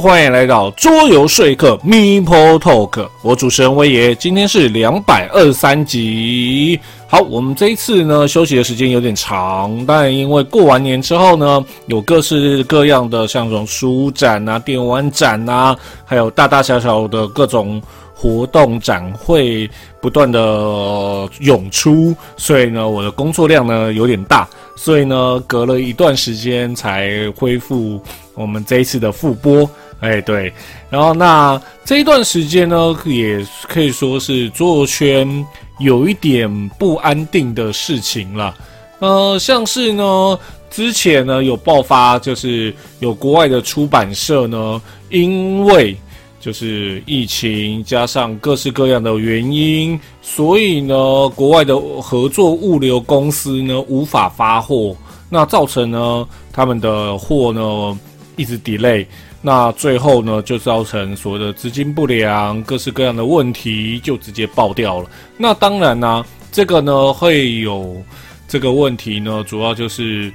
欢迎来到桌游说客 Meeple Talk，我主持人威爷，今天是两百二三集。好，我们这一次呢休息的时间有点长，但因为过完年之后呢，有各式各样的像这种书展啊、电玩展啊，还有大大小小的各种活动展会不断的涌出，所以呢，我的工作量呢有点大，所以呢，隔了一段时间才恢复。我们这一次的复播，哎，对，然后那这一段时间呢，也可以说是桌游圈有一点不安定的事情了。呃，像是呢，之前呢有爆发，就是有国外的出版社呢，因为就是疫情加上各式各样的原因，所以呢，国外的合作物流公司呢无法发货，那造成呢他们的货呢。一直 delay，那最后呢，就造成所谓的资金不良，各式各样的问题，就直接爆掉了。那当然呢、这个呢会有这个问题呢，主要就是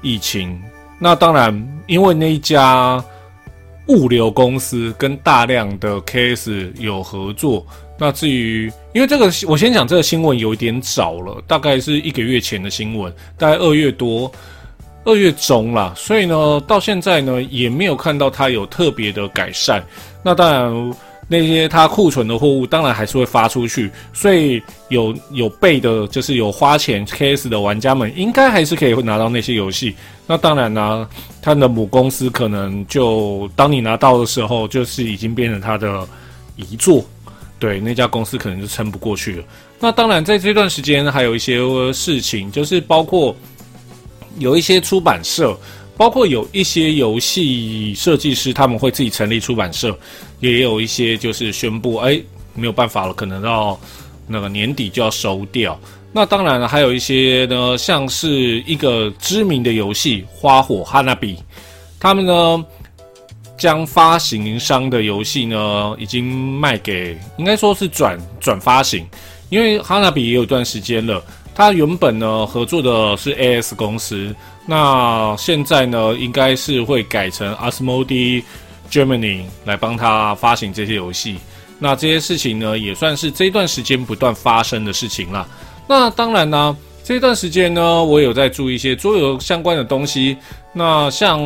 疫情。那当然，因为那一家物流公司跟大量的 case 有合作。那至于，因为这个，我先讲这个新闻有一点早了，大概是一个月前的新闻，大概二月多。二月中啦，所以呢，到现在呢也没有看到它有特别的改善。那当然，那些它库存的货物当然还是会发出去，所以有有备的，就是有花钱 KS 的玩家们，应该还是可以会拿到那些游戏。那当然呢，它的母公司可能就当你拿到的时候，就是已经变成它的遗作，对，那家公司可能就撑不过去了。那当然，在这段时间还有一些事情，就是包括。有一些出版社，包括有一些游戏设计师，他们会自己成立出版社，也有一些就是宣布，哎，没有办法了，可能到那个年底就要收掉。那当然了，还有一些呢，像是一个知名的游戏《花火 Hanabi》，他们呢将发行商的游戏呢已经卖给，应该说是转转发行，因为 Hanabi 也有段时间了。他原本呢合作的是 AS 公司，那现在呢应该是会改成 Asmodee Germany 来帮他发行这些游戏。那这些事情呢也算是这段时间不断发生的事情啦。那当然呢，这段时间呢我有在做一些桌游相关的东西。那像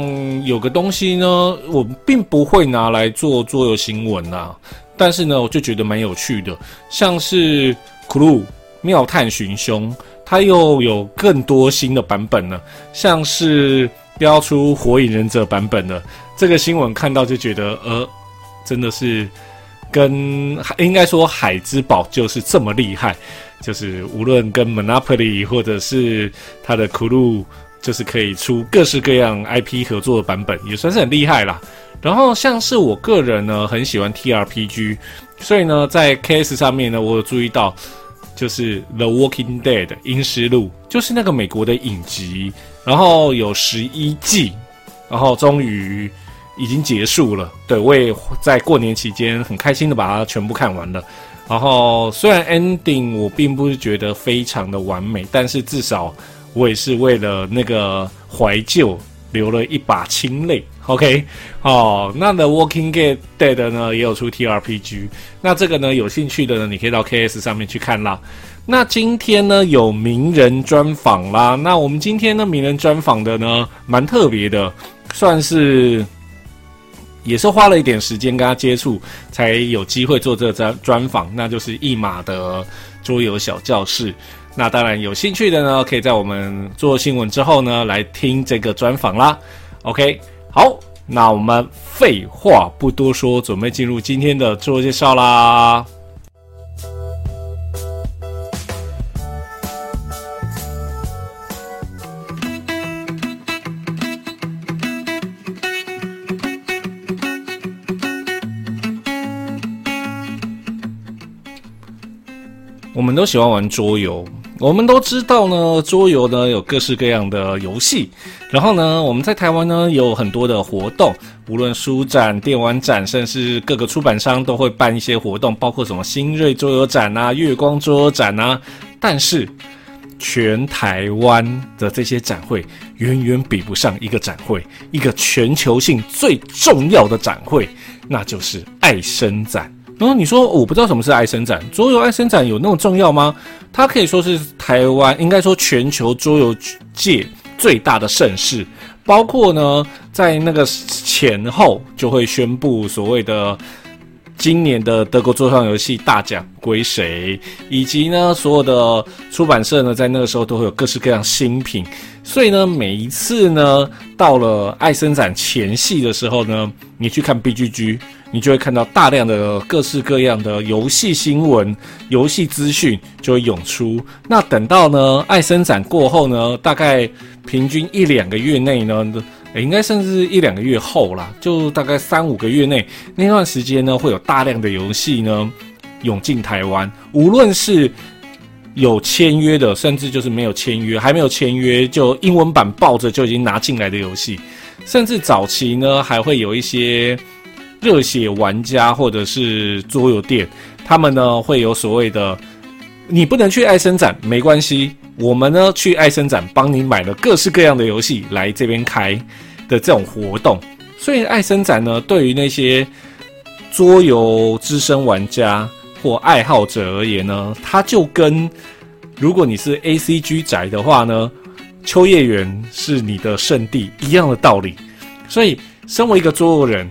有个东西呢，我并不会拿来做桌游新闻呐，但是呢我就觉得蛮有趣的，像是 Clue。妙探寻凶，它又有更多新的版本了，像是标出火影忍者版本的这个新闻，看到就觉得，呃，真的是跟应该说海之宝就是这么厉害，就是无论跟 Monopoly 或者是它的 Clue，就是可以出各式各样 IP 合作的版本，也算是很厉害啦。然后像是我个人呢，很喜欢 TRPG，所以呢，在 KS 上面呢，我有注意到。就是《The Walking Dead》阴尸路，就是那个美国的影集，然后有十一季，然后终于已经结束了。对，我也在过年期间很开心的把它全部看完了。然后虽然 ending 我并不是觉得非常的完美，但是至少我也是为了那个怀旧流了一把清泪。OK，哦，那 The Walking Dead 呢也有出 TRPG，那这个呢有兴趣的呢，你可以到 KS 上面去看啦。那今天呢有名人专访啦，那我们今天呢名人专访的呢蛮特别的，算是也是花了一点时间跟他接触，才有机会做这个专专访，那就是一马的桌游小教室。那当然有兴趣的呢，可以在我们做新闻之后呢来听这个专访啦。OK。好，那我们废话不多说，准备进入今天的自我介绍啦。我们都喜欢玩桌游。我们都知道呢，桌游呢有各式各样的游戏，然后呢，我们在台湾呢有很多的活动，无论书展、电玩展，甚至各个出版商都会办一些活动，包括什么新锐桌游展啊、月光桌游展啊。但是全台湾的这些展会远远比不上一个展会，一个全球性最重要的展会，那就是爱生展。然后你说我不知道什么是爱生展，桌游爱生展有那么重要吗？它可以说是台湾，应该说全球桌游界最大的盛事，包括呢，在那个前后就会宣布所谓的。今年的德国桌上游戏大奖归谁？以及呢，所有的出版社呢，在那个时候都会有各式各样新品。所以呢，每一次呢，到了爱生展前夕的时候呢，你去看 BGG，你就会看到大量的各式各样的游戏新闻、游戏资讯就会涌出。那等到呢，爱生展过后呢，大概平均一两个月内呢。应该甚至一两个月后啦，就大概三五个月内那段时间呢，会有大量的游戏呢涌进台湾。无论是有签约的，甚至就是没有签约，还没有签约就英文版抱着就已经拿进来的游戏，甚至早期呢还会有一些热血玩家或者是桌游店，他们呢会有所谓的，你不能去爱生展没关系，我们呢去爱生展帮你买了各式各样的游戏来这边开。的这种活动，所以爱生展呢，对于那些桌游资深玩家或爱好者而言呢，它就跟如果你是 ACG 宅的话呢，秋叶原是你的圣地一样的道理。所以，身为一个桌游人，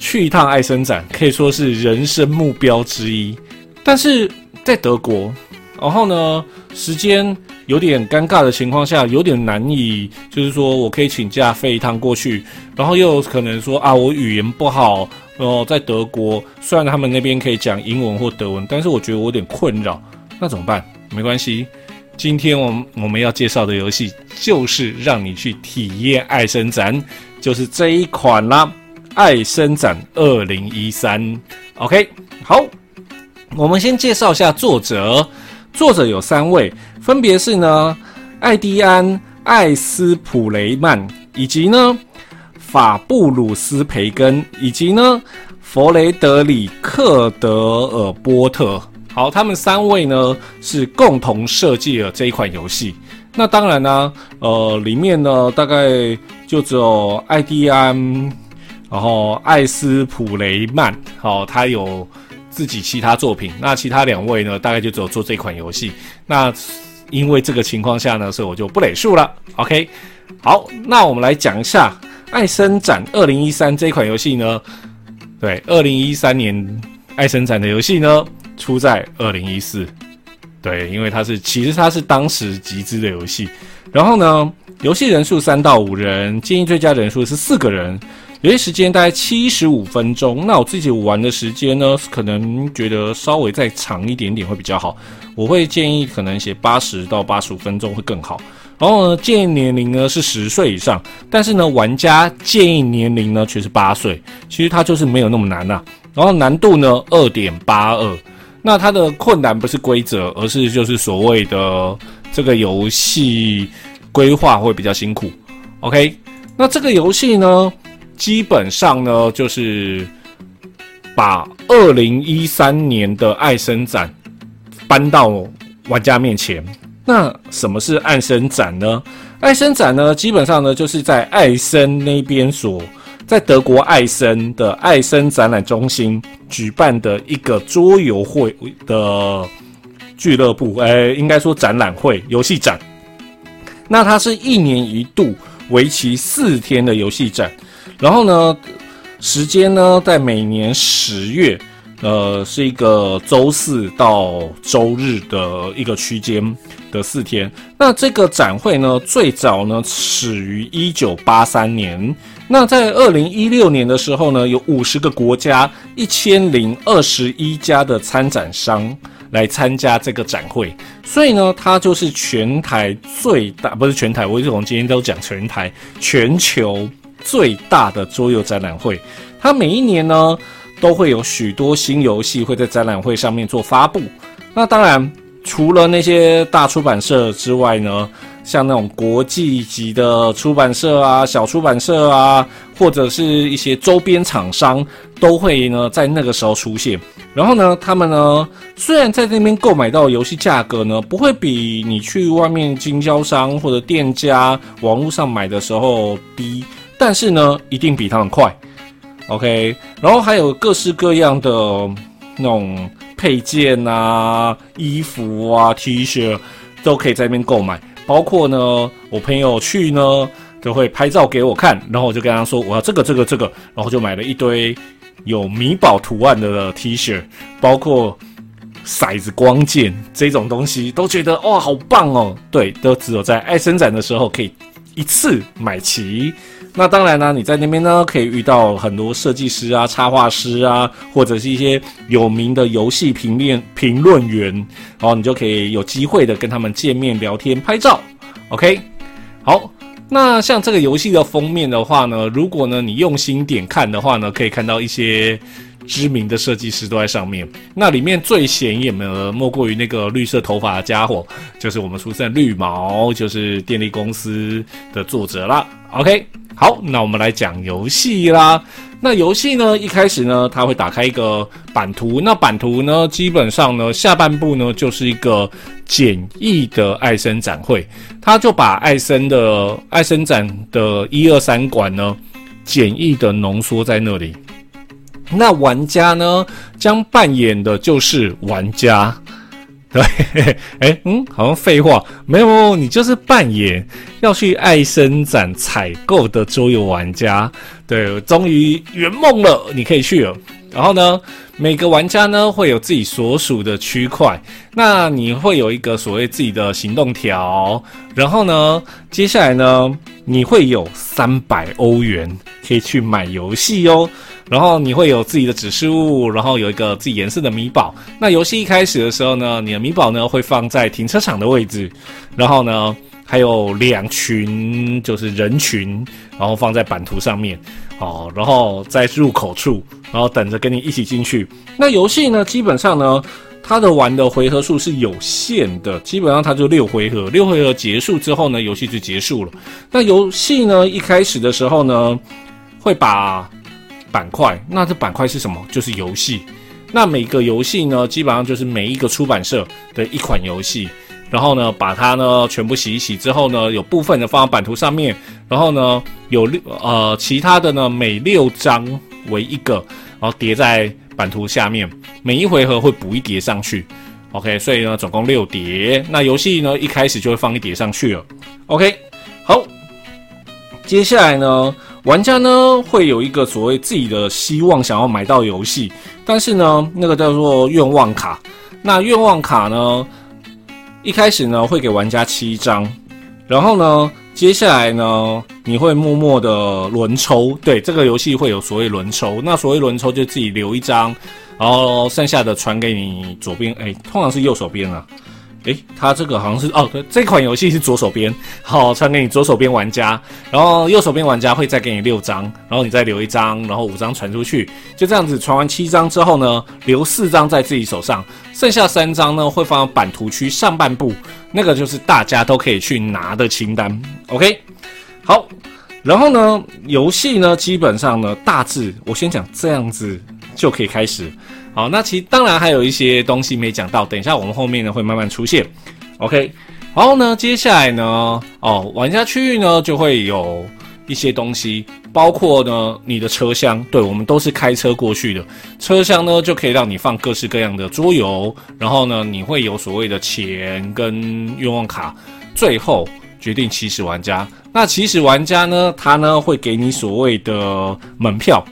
去一趟爱生展可以说是人生目标之一。但是在德国，然后呢，时间。有点尴尬的情况下，有点难以，就是说我可以请假飞一趟过去，然后又可能说啊，我语言不好，哦，在德国，虽然他们那边可以讲英文或德文，但是我觉得我有点困扰，那怎么办？没关系，今天我们我们要介绍的游戏就是让你去体验爱生展，就是这一款啦，爱生展二零一三。OK，好，我们先介绍一下作者。作者有三位，分别是呢，艾迪安·艾斯普雷曼，以及呢，法布鲁斯·培根，以及呢，弗雷德里克·德尔波特。好，他们三位呢是共同设计了这一款游戏。那当然呢，呃，里面呢大概就只有艾迪安，然后艾斯普雷曼，好，他有。自己其他作品，那其他两位呢？大概就只有做这款游戏。那因为这个情况下呢，所以我就不累数了。OK，好，那我们来讲一下《爱生展二零一三》这款游戏呢。对，二零一三年《爱生展》的游戏呢，出在二零一四。对，因为它是其实它是当时集资的游戏。然后呢，游戏人数三到五人，建议最佳人数是四个人。游戏时间大概七十五分钟，那我自己玩的时间呢，可能觉得稍微再长一点点会比较好。我会建议可能写八十到八十五分钟会更好。然后呢，建议年龄呢是十岁以上，但是呢，玩家建议年龄呢却是八岁。其实它就是没有那么难呐、啊。然后难度呢二点八二，那它的困难不是规则，而是就是所谓的这个游戏规划会比较辛苦。OK，那这个游戏呢？基本上呢，就是把二零一三年的爱生展搬到玩家面前。那什么是爱生展呢？爱生展呢，基本上呢，就是在爱生那边所在德国爱生的爱生展览中心举办的一个桌游会的俱乐部，哎，应该说展览会、游戏展。那它是一年一度，为期四天的游戏展。然后呢，时间呢，在每年十月，呃，是一个周四到周日的一个区间的四天。那这个展会呢，最早呢始于一九八三年。那在二零一六年的时候呢，有五十个国家一千零二十一家的参展商来参加这个展会，所以呢，它就是全台最大，不是全台，我一直从今天都讲全台，全球。最大的桌游展览会，它每一年呢都会有许多新游戏会在展览会上面做发布。那当然，除了那些大出版社之外呢，像那种国际级的出版社啊、小出版社啊，或者是一些周边厂商，都会呢在那个时候出现。然后呢，他们呢虽然在那边购买到游戏价格呢，不会比你去外面经销商或者店家网络上买的时候低，但是呢，一定比他们快。OK，然后还有各式各样的那种配件啊、衣服啊、T 恤都可以在那边购买。包括呢，我朋友去呢就会拍照给我看，然后我就跟他说我要这个、这个、这个，然后就买了一堆有米宝图案的 T 恤，包括骰子光剑这种东西，都觉得哇好棒哦。对，都只有在爱森展的时候可以一次买齐。那当然呢，你在那边呢可以遇到很多设计师啊、插画师啊，或者是一些有名的游戏评论评论员，然后你就可以有机会的跟他们见面聊天、拍照。OK，好，那像这个游戏的封面的话呢，如果呢你用心点看的话呢，可以看到一些知名的设计师都在上面。那里面最显眼的莫过于那个绿色头发的家伙，就是我们俗称绿毛，就是电力公司的作者啦。OK。好，那我们来讲游戏啦。那游戏呢，一开始呢，它会打开一个版图。那版图呢，基本上呢，下半部呢，就是一个简易的艾森展会。它就把艾森的艾森展的一二三馆呢，简易的浓缩在那里。那玩家呢，将扮演的就是玩家。对，哎，嗯，好像废话，没有，你就是扮演要去爱森展采购的桌游玩家。对，终于圆梦了，你可以去了。然后呢，每个玩家呢会有自己所属的区块，那你会有一个所谓自己的行动条。然后呢，接下来呢，你会有三百欧元可以去买游戏哦。然后你会有自己的指示物，然后有一个自己颜色的米宝。那游戏一开始的时候呢，你的米宝呢会放在停车场的位置，然后呢还有两群就是人群，然后放在版图上面，哦，然后在入口处，然后等着跟你一起进去。那游戏呢，基本上呢，它的玩的回合数是有限的，基本上它就六回合，六回合结束之后呢，游戏就结束了。那游戏呢，一开始的时候呢，会把板块，那这板块是什么？就是游戏。那每个游戏呢，基本上就是每一个出版社的一款游戏。然后呢，把它呢全部洗一洗之后呢，有部分的放到版图上面。然后呢，有六呃其他的呢，每六张为一个，然后叠在版图下面。每一回合会补一叠上去。OK，所以呢，总共六叠。那游戏呢，一开始就会放一叠上去了。OK，好，接下来呢。玩家呢会有一个所谓自己的希望，想要买到游戏，但是呢，那个叫做愿望卡。那愿望卡呢，一开始呢会给玩家七张，然后呢，接下来呢，你会默默的轮抽。对，这个游戏会有所谓轮抽。那所谓轮抽就自己留一张，然后剩下的传给你左边，哎，通常是右手边啊。诶，它这个好像是哦，对这款游戏是左手边，好传给你左手边玩家，然后右手边玩家会再给你六张，然后你再留一张，然后五张传出去，就这样子传完七张之后呢，留四张在自己手上，剩下三张呢会放到版图区上半部，那个就是大家都可以去拿的清单。OK，好，然后呢，游戏呢基本上呢大致我先讲这样子就可以开始。好，那其实当然还有一些东西没讲到，等一下我们后面呢会慢慢出现。OK，然后呢，接下来呢，哦，玩家区域呢就会有一些东西，包括呢你的车厢，对，我们都是开车过去的，车厢呢就可以让你放各式各样的桌游，然后呢你会有所谓的钱跟愿望卡，最后决定起始玩家。那起始玩家呢，他呢会给你所谓的门票。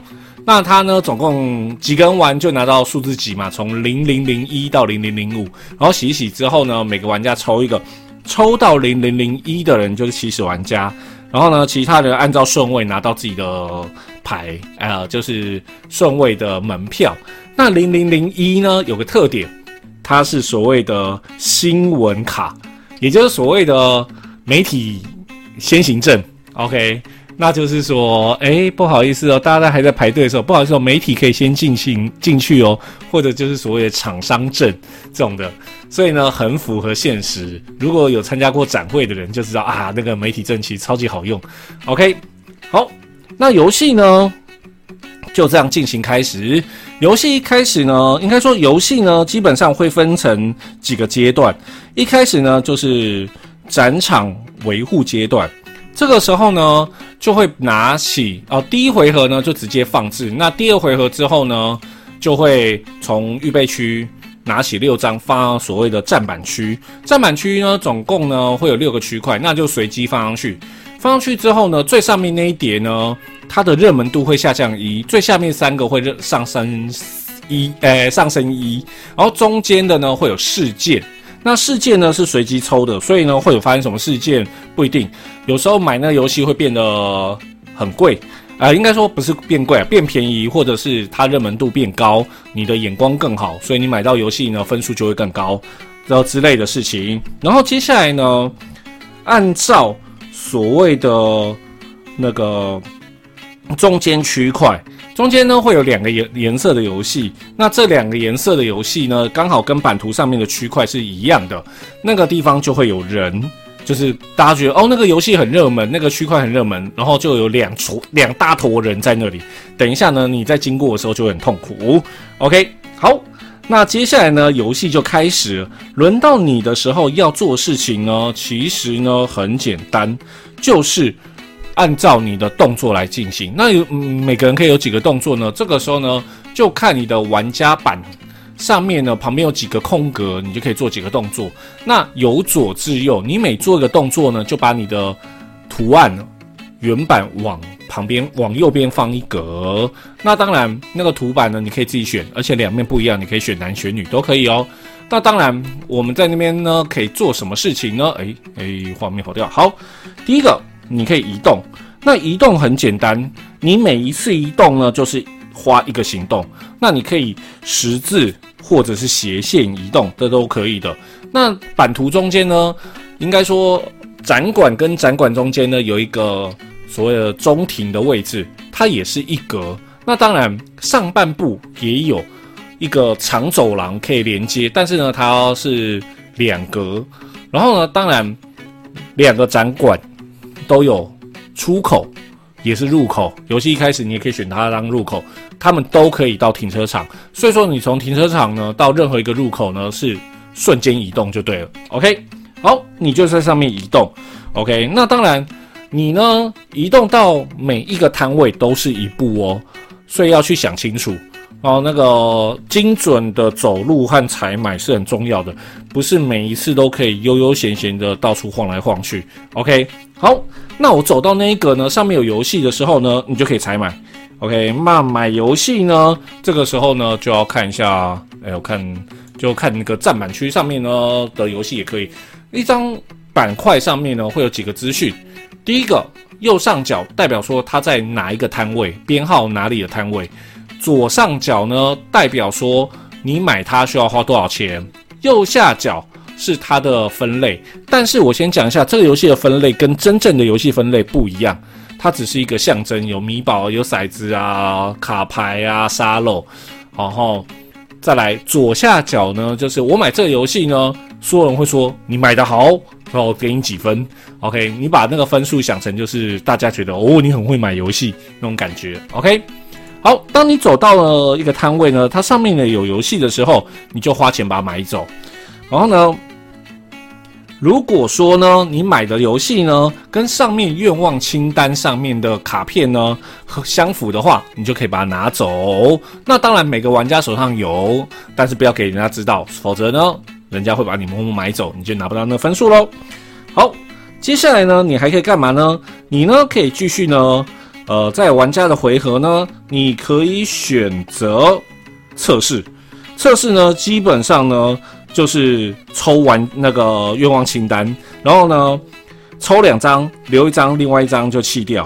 那他呢，总共几个人玩就拿到数字几嘛，从零零零一到零零零五，然后洗一洗之后呢，每个玩家抽一个，抽到零零零一的人就是起始玩家，然后呢，其他人按照顺位拿到自己的牌，呃，就是顺位的门票。那零零零一呢，有个特点，它是所谓的新闻卡，也就是所谓的媒体先行证，OK。那就是说，哎、不好意思哦，大家还在排队的时候，不好意思哦，媒体可以先进行进去哦，或者就是所谓的厂商证这种的，所以呢，很符合现实。如果有参加过展会的人就知道啊，那个媒体证其实超级好用。OK，好，那游戏呢就这样进行开始。游戏一开始呢，应该说游戏呢基本上会分成几个阶段。一开始呢就是展场维护阶段。这个时候呢，就会拿起哦，第一回合呢就直接放置。那第二回合之后呢，就会从预备区拿起六张放所谓的站板区。站板区呢，总共呢会有六个区块，那就随机放上去。放上去之后呢，最上面那一叠呢，它的热门度会下降一，最下面三个会热上升一，诶，上升一，然后中间的呢会有事件。那事件呢是随机抽的，所以呢会有发生什么事件不一定。有时候买那个游戏会变得很贵，啊、呃，应该说不是变贵啊，变便宜，或者是它热门度变高，你的眼光更好，所以你买到游戏呢分数就会更高，然后之类的事情。然后接下来呢，按照所谓的那个中间区块。中间呢会有两个颜颜色的游戏，那这两个颜色的游戏呢，刚好跟版图上面的区块是一样的，那个地方就会有人，就是大家觉得哦，那个游戏很热门，那个区块很热门，然后就有两坨两大坨人在那里。等一下呢，你在经过的时候就很痛苦。OK，好，那接下来呢，游戏就开始，轮到你的时候要做事情呢，其实呢很简单，就是。按照你的动作来进行，那有、每个人可以有几个动作呢？这个时候呢，就看你的玩家板上面呢，旁边有几个空格，你就可以做几个动作。那由左至右，你每做一个动作呢，就把你的图案原版往旁边往右边放一格。那当然，那个图板呢，你可以自己选，而且两面不一样，你可以选男选女都可以哦。那当然，我们在那边呢，可以做什么事情呢？诶诶，画面跑掉。好，第一个。你可以移动，那移动很简单，你每一次移动呢，就是花一个行动。那你可以十字或者是斜线移动，这都可以的。那版图中间呢，应该说展馆跟展馆中间呢，有一个所谓的中庭的位置，它也是一格。那当然上半部也有一个长走廊可以连接，但是呢，它是两格。然后呢，当然两个展馆。都有出口，也是入口。游戏一开始你也可以选它当入口，他们都可以到停车场。所以说你从停车场呢到任何一个入口呢是瞬间移动就对了。OK，好，你就在上面移动。OK，那当然你呢移动到每一个摊位都是一步哦，所以要去想清楚。哦，那个精准的走路和采买是很重要的，不是每一次都可以悠悠闲闲的到处晃来晃去。OK，好，那我走到那一个呢，上面有游戏的时候呢，你就可以采买。OK，那买游戏呢，这个时候呢就要看一下，哎，我看就看那个站板区上面呢的游戏也可以。一张板块上面呢会有几个资讯，第一个右上角代表说它在哪一个摊位，编号哪里的摊位。左上角呢，代表说你买它需要花多少钱；右下角是它的分类。但是我先讲一下，这个游戏的分类跟真正的游戏分类不一样，它只是一个象征，有米宝、有骰子啊、卡牌啊、沙漏。然后再来左下角呢，就是我买这个游戏呢，所有人会说你买得好，然后给你几分。OK，你把那个分数想成就是大家觉得哦，你很会买游戏那种感觉。OK。好，当你走到了一个摊位呢，它上面呢有游戏的时候，你就花钱把它买走。然后呢，如果说呢你买的游戏呢跟上面愿望清单上面的卡片呢相符的话，你就可以把它拿走。那当然每个玩家手上有，但是不要给人家知道，否则呢人家会把你默默买走，你就拿不到那分数喽。好，接下来呢你还可以干嘛呢？你呢可以继续呢。呃，在玩家的回合呢，你可以选择测试。测试呢，基本上呢就是抽完那个愿望清单，然后呢抽两张，留一张，另外一张就弃掉。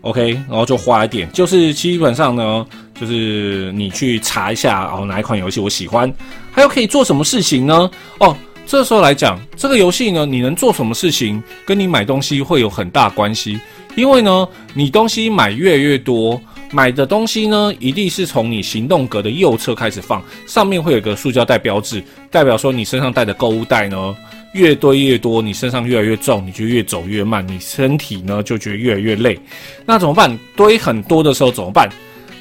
OK，然后就花一点，就是基本上呢，就是你去查一下哦，哪一款游戏我喜欢，还有可以做什么事情呢？哦，这时候来讲，这个游戏呢，你能做什么事情，跟你买东西会有很大关系。因为呢，你东西买越来越多，买的东西呢，一定是从你行动格的右侧开始放，上面会有一个塑胶袋标志，代表说你身上带的购物袋呢，越堆越多，你身上越来越重，你就越走越慢，你身体呢就觉得越来越累。那怎么办？堆很多的时候怎么办？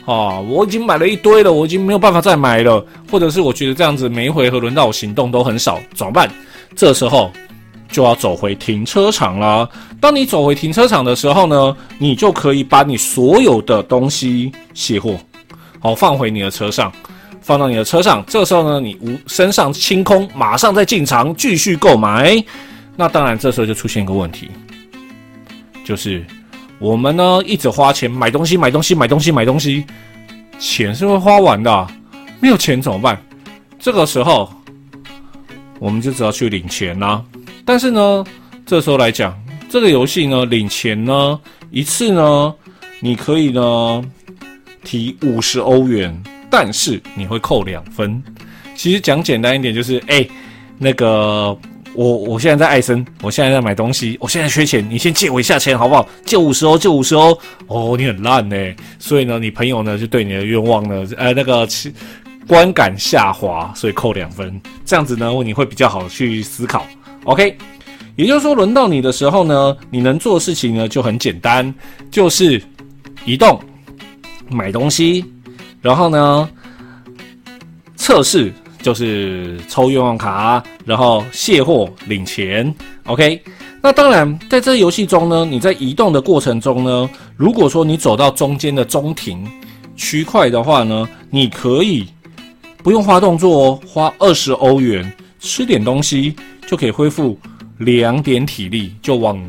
啊，我已经买了一堆了，我已经没有办法再买了，或者是我觉得这样子每一回合轮到我行动都很少，怎么办？这时候就要走回停车场啦。当你走回停车场的时候呢，你就可以把你所有的东西卸货，好，放回你的车上，放到你的车上。这时候呢，你无身上清空，马上再进场继续购买。那当然，这时候就出现一个问题，就是。我们呢一直花钱买东西，买东西，买东西，买东西，钱是会花完的，没有钱怎么办？这个时候我们就只要去领钱啦。但是呢，这时候来讲，这个游戏呢，领钱呢一次呢，你可以呢提五十欧元，但是你会扣两分。其实讲简单一点，就是哎，那个。我我现在在艾森，我现在在买东西，我现在缺钱，你先借我一下钱好不好？借五十欧，借五十欧。哦，你很烂呢，所以呢，你朋友呢就对你的愿望呢，呃，那个观感下滑，所以扣两分。这样子呢，你会比较好去思考。OK，也就是说，轮到你的时候呢，你能做的事情呢就很简单，就是移动、买东西，然后呢测试。就是抽愿望卡，然后卸货领钱。OK，那当然，在这游戏中呢，你在移动的过程中呢，如果说你走到中间的中庭区块的话呢，你可以不用花动作哦，花二十欧元吃点东西就可以恢复两点体力，就往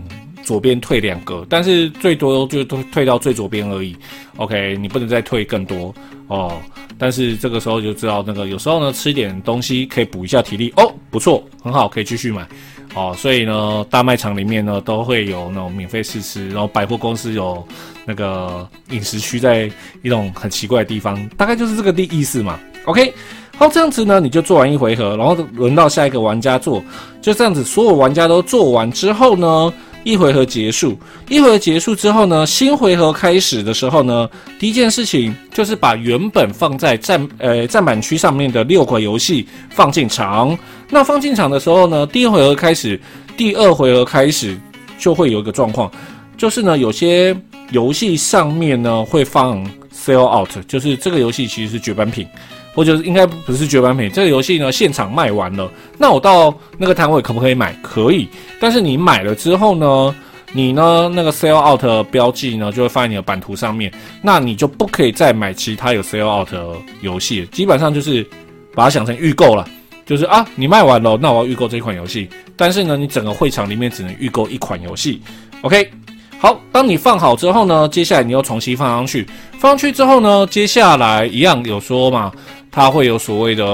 左边退两格，但是最多就都退到最左边而已。OK，你不能再退更多哦。但是这个时候就知道，那个有时候呢，吃点东西可以补一下体力哦，不错，很好，可以继续买哦。所以呢，大卖场里面呢都会有那种免费试吃，然后百货公司有那个饮食区，在一种很奇怪的地方，大概就是这个的意思嘛。OK，好，这样子呢，你就做完一回合，然后轮到下一个玩家做，就这样子，所有玩家都做完之后呢。一回合结束，一回合结束之后呢，新回合开始的时候呢，第一件事情就是把原本放在战呃战板区上面的六款游戏放进场。那放进场的时候呢，第一回合开始，第二回合开始就会有一个状况，就是呢，有些游戏上面呢会放 sell out，就是这个游戏其实是绝版品。或者应该不是绝版品，这个游戏呢现场卖完了，那我到那个摊位可不可以买？可以，但是你买了之后呢，你呢那个 sell out 的标记呢就会放在你的版图上面，那你就不可以再买其他有 sell out 的游戏，基本上就是把它想成预购了，就是啊你卖完了，那我要预购这款游戏，但是呢你整个会场里面只能预购一款游戏，OK。好，当你放好之后呢，接下来你又重新放上去，放上去之后呢，接下来一样有说嘛，它会有所谓的，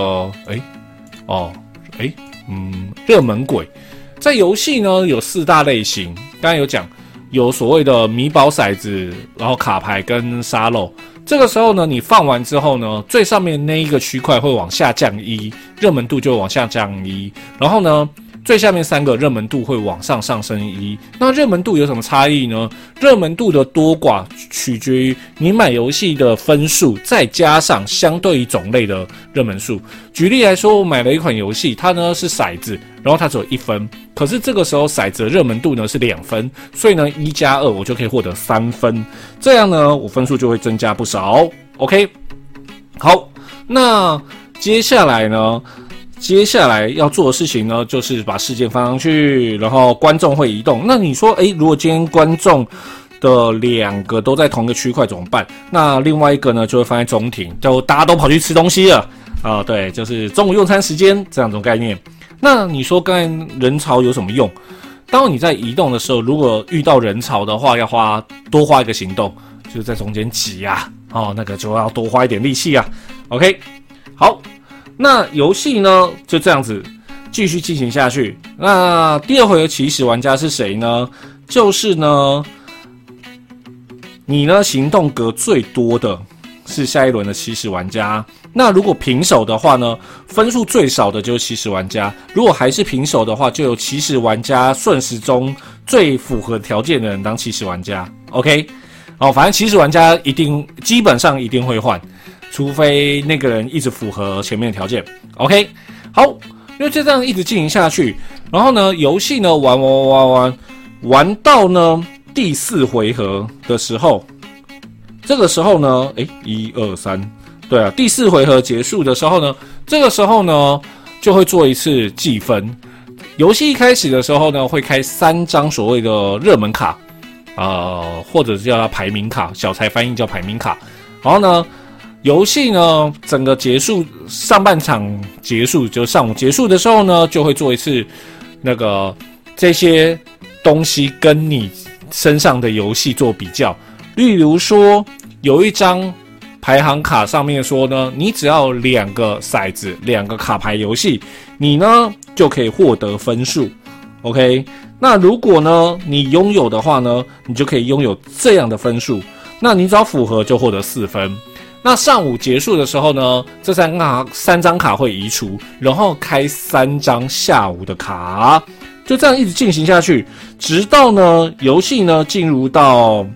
哎，哦，哎，嗯，热门鬼，在游戏呢有四大类型，刚刚有讲，有所谓的米宝骰子，然后卡牌跟沙漏，这个时候呢，你放完之后呢，最上面那一个区块会往下降一，热门度就往下降一，然后呢。最下面三个热门度会往上上升一，那热门度有什么差异呢？热门度的多寡取决于你买游戏的分数，再加上相对于种类的热门数。举例来说，我买了一款游戏，它呢是骰子，然后它只有一分，可是这个时候骰子的热门度呢是两分，所以呢一加二我就可以获得三分，这样呢我分数就会增加不少。OK，好，那接下来呢？接下来要做的事情呢，就是把事件放上去，然后观众会移动。那你说，诶，如果今天观众的两个都在同一个区块怎么办？那另外一个呢，就会放在中庭，就大家都跑去吃东西了啊、对，就是中午用餐时间这样一种概念。那你说，刚才人潮有什么用？当你在移动的时候，如果遇到人潮的话，要花多花一个行动，就是在中间挤呀、啊，哦，那个就要多花一点力气啊。OK，好。那游戏呢，就这样子继续进行下去。那第二回合起始玩家是谁呢？就是呢，你呢行动格最多的是下一轮的起始玩家。那如果平手的话呢，分数最少的就是起始玩家。如果还是平手的话，就由起始玩家顺时钟最符合条件的人当起始玩家。OK，哦，反正起始玩家一定基本上一定会换，除非那个人一直符合前面的条件。OK，好，因为就这样一直进行下去，然后呢，游戏呢玩玩玩玩玩，玩到呢第四回合的时候。这个时候呢，诶，一二三，对啊，第四回合结束的时候呢，这个时候呢就会做一次计分。游戏一开始的时候呢，会开三张所谓的热门卡，呃，或者是叫它排名卡，小财翻译叫排名卡。然后呢，游戏呢整个结束，上半场结束，就上午结束的时候呢，就会做一次那个这些东西跟你身上的游戏做比较，例如说。有一张排行卡上面说呢，你只要两个骰子，两个卡牌游戏，你呢就可以获得分数。OK，那如果呢你拥有的话呢，你就可以拥有这样的分数。那你只要符合就获得四分。那上午结束的时候呢，这三卡三张卡会移除，然后开三张下午的卡，就这样一直进行下去，直到呢游戏呢进入到。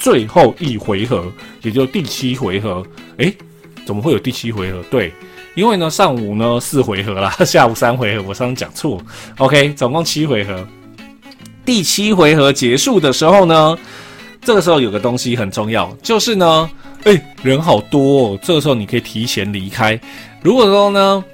最后一回合，也就第七回合。诶，怎么会有第七回合？对，因为呢，上午呢四回合啦，下午三回合，我上次讲错。OK，总共七回合。第七回合结束的时候呢，这个时候有个东西很重要，就是呢，诶，人好多哦，这个时候你可以提前离开。如果说呢，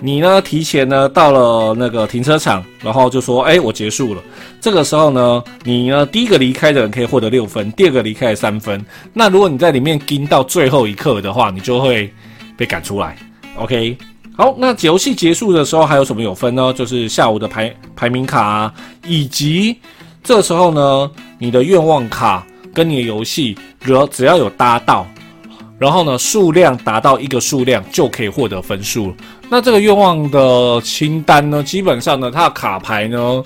你呢提前呢到了那个停车场，然后就说：“哎，我结束了。”这个时候呢，你呢第一个离开的人可以获得六分，第二个离开三分。那如果你在里面盯到最后一刻的话，你就会被赶出来。OK，好，那游戏结束的时候还有什么有分呢？就是下午的排排名卡，以及这时候呢，你的愿望卡跟你的游戏，只要只要有搭到。然后呢，数量达到一个数量就可以获得分数。那这个愿望的清单呢，基本上呢，它的卡牌呢，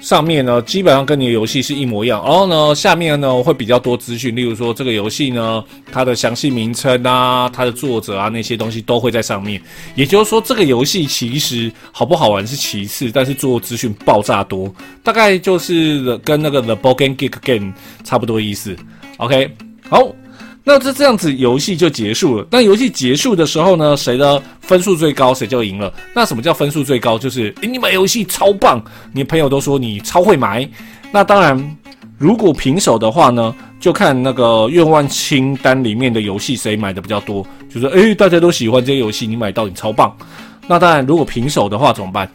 上面呢，基本上跟你的游戏是一模一样。然后呢，下面呢会比较多资讯，例如说这个游戏呢，它的详细名称啊，它的作者啊，那些东西都会在上面。也就是说，这个游戏其实好不好玩是其次，但是做资讯爆炸多，大概就是跟那个 The Bogan Geek Game 差不多意思。OK，好。那这这样子游戏就结束了。那游戏结束的时候呢，谁的分数最高，谁就赢了。那什么叫分数最高？就是诶，你买游戏超棒，你朋友都说你超会买。那当然，如果平手的话呢，就看那个愿望清单里面的游戏谁买的比较多。就是诶，大家都喜欢这些游戏，你买到你超棒。那当然，如果平手的话怎么办？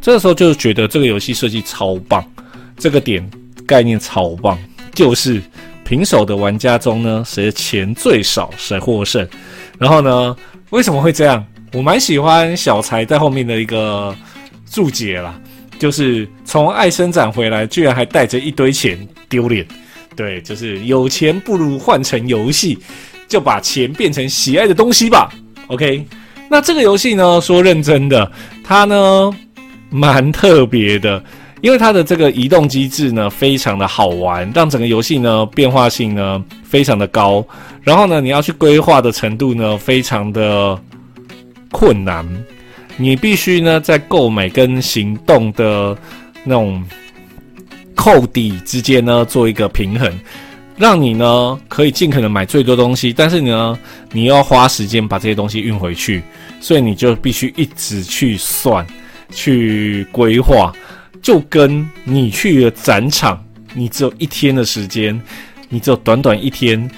这个时候就觉得这个游戏设计超棒，这个点概念超棒，就是。平手的玩家中呢，谁的钱最少谁获胜。然后呢，为什么会这样？我蛮喜欢小财在后面的一个注解啦，就是从爱生长回来，居然还带着一堆钱，丢脸。对，就是有钱不如换成游戏，就把钱变成喜爱的东西吧。OK，那这个游戏呢，说认真的，它呢蛮特别的。因为它的这个移动机制呢，非常的好玩，让整个游戏呢变化性呢非常的高。然后呢，你要去规划的程度呢非常的困难。你必须呢在购买跟行动的那种扣抵之间呢做一个平衡，让你呢可以尽可能买最多东西，但是呢你要花时间把这些东西运回去，所以你就必须一直去算、去规划。就跟你去了展场，你只有一天的时间，你只有短短一天，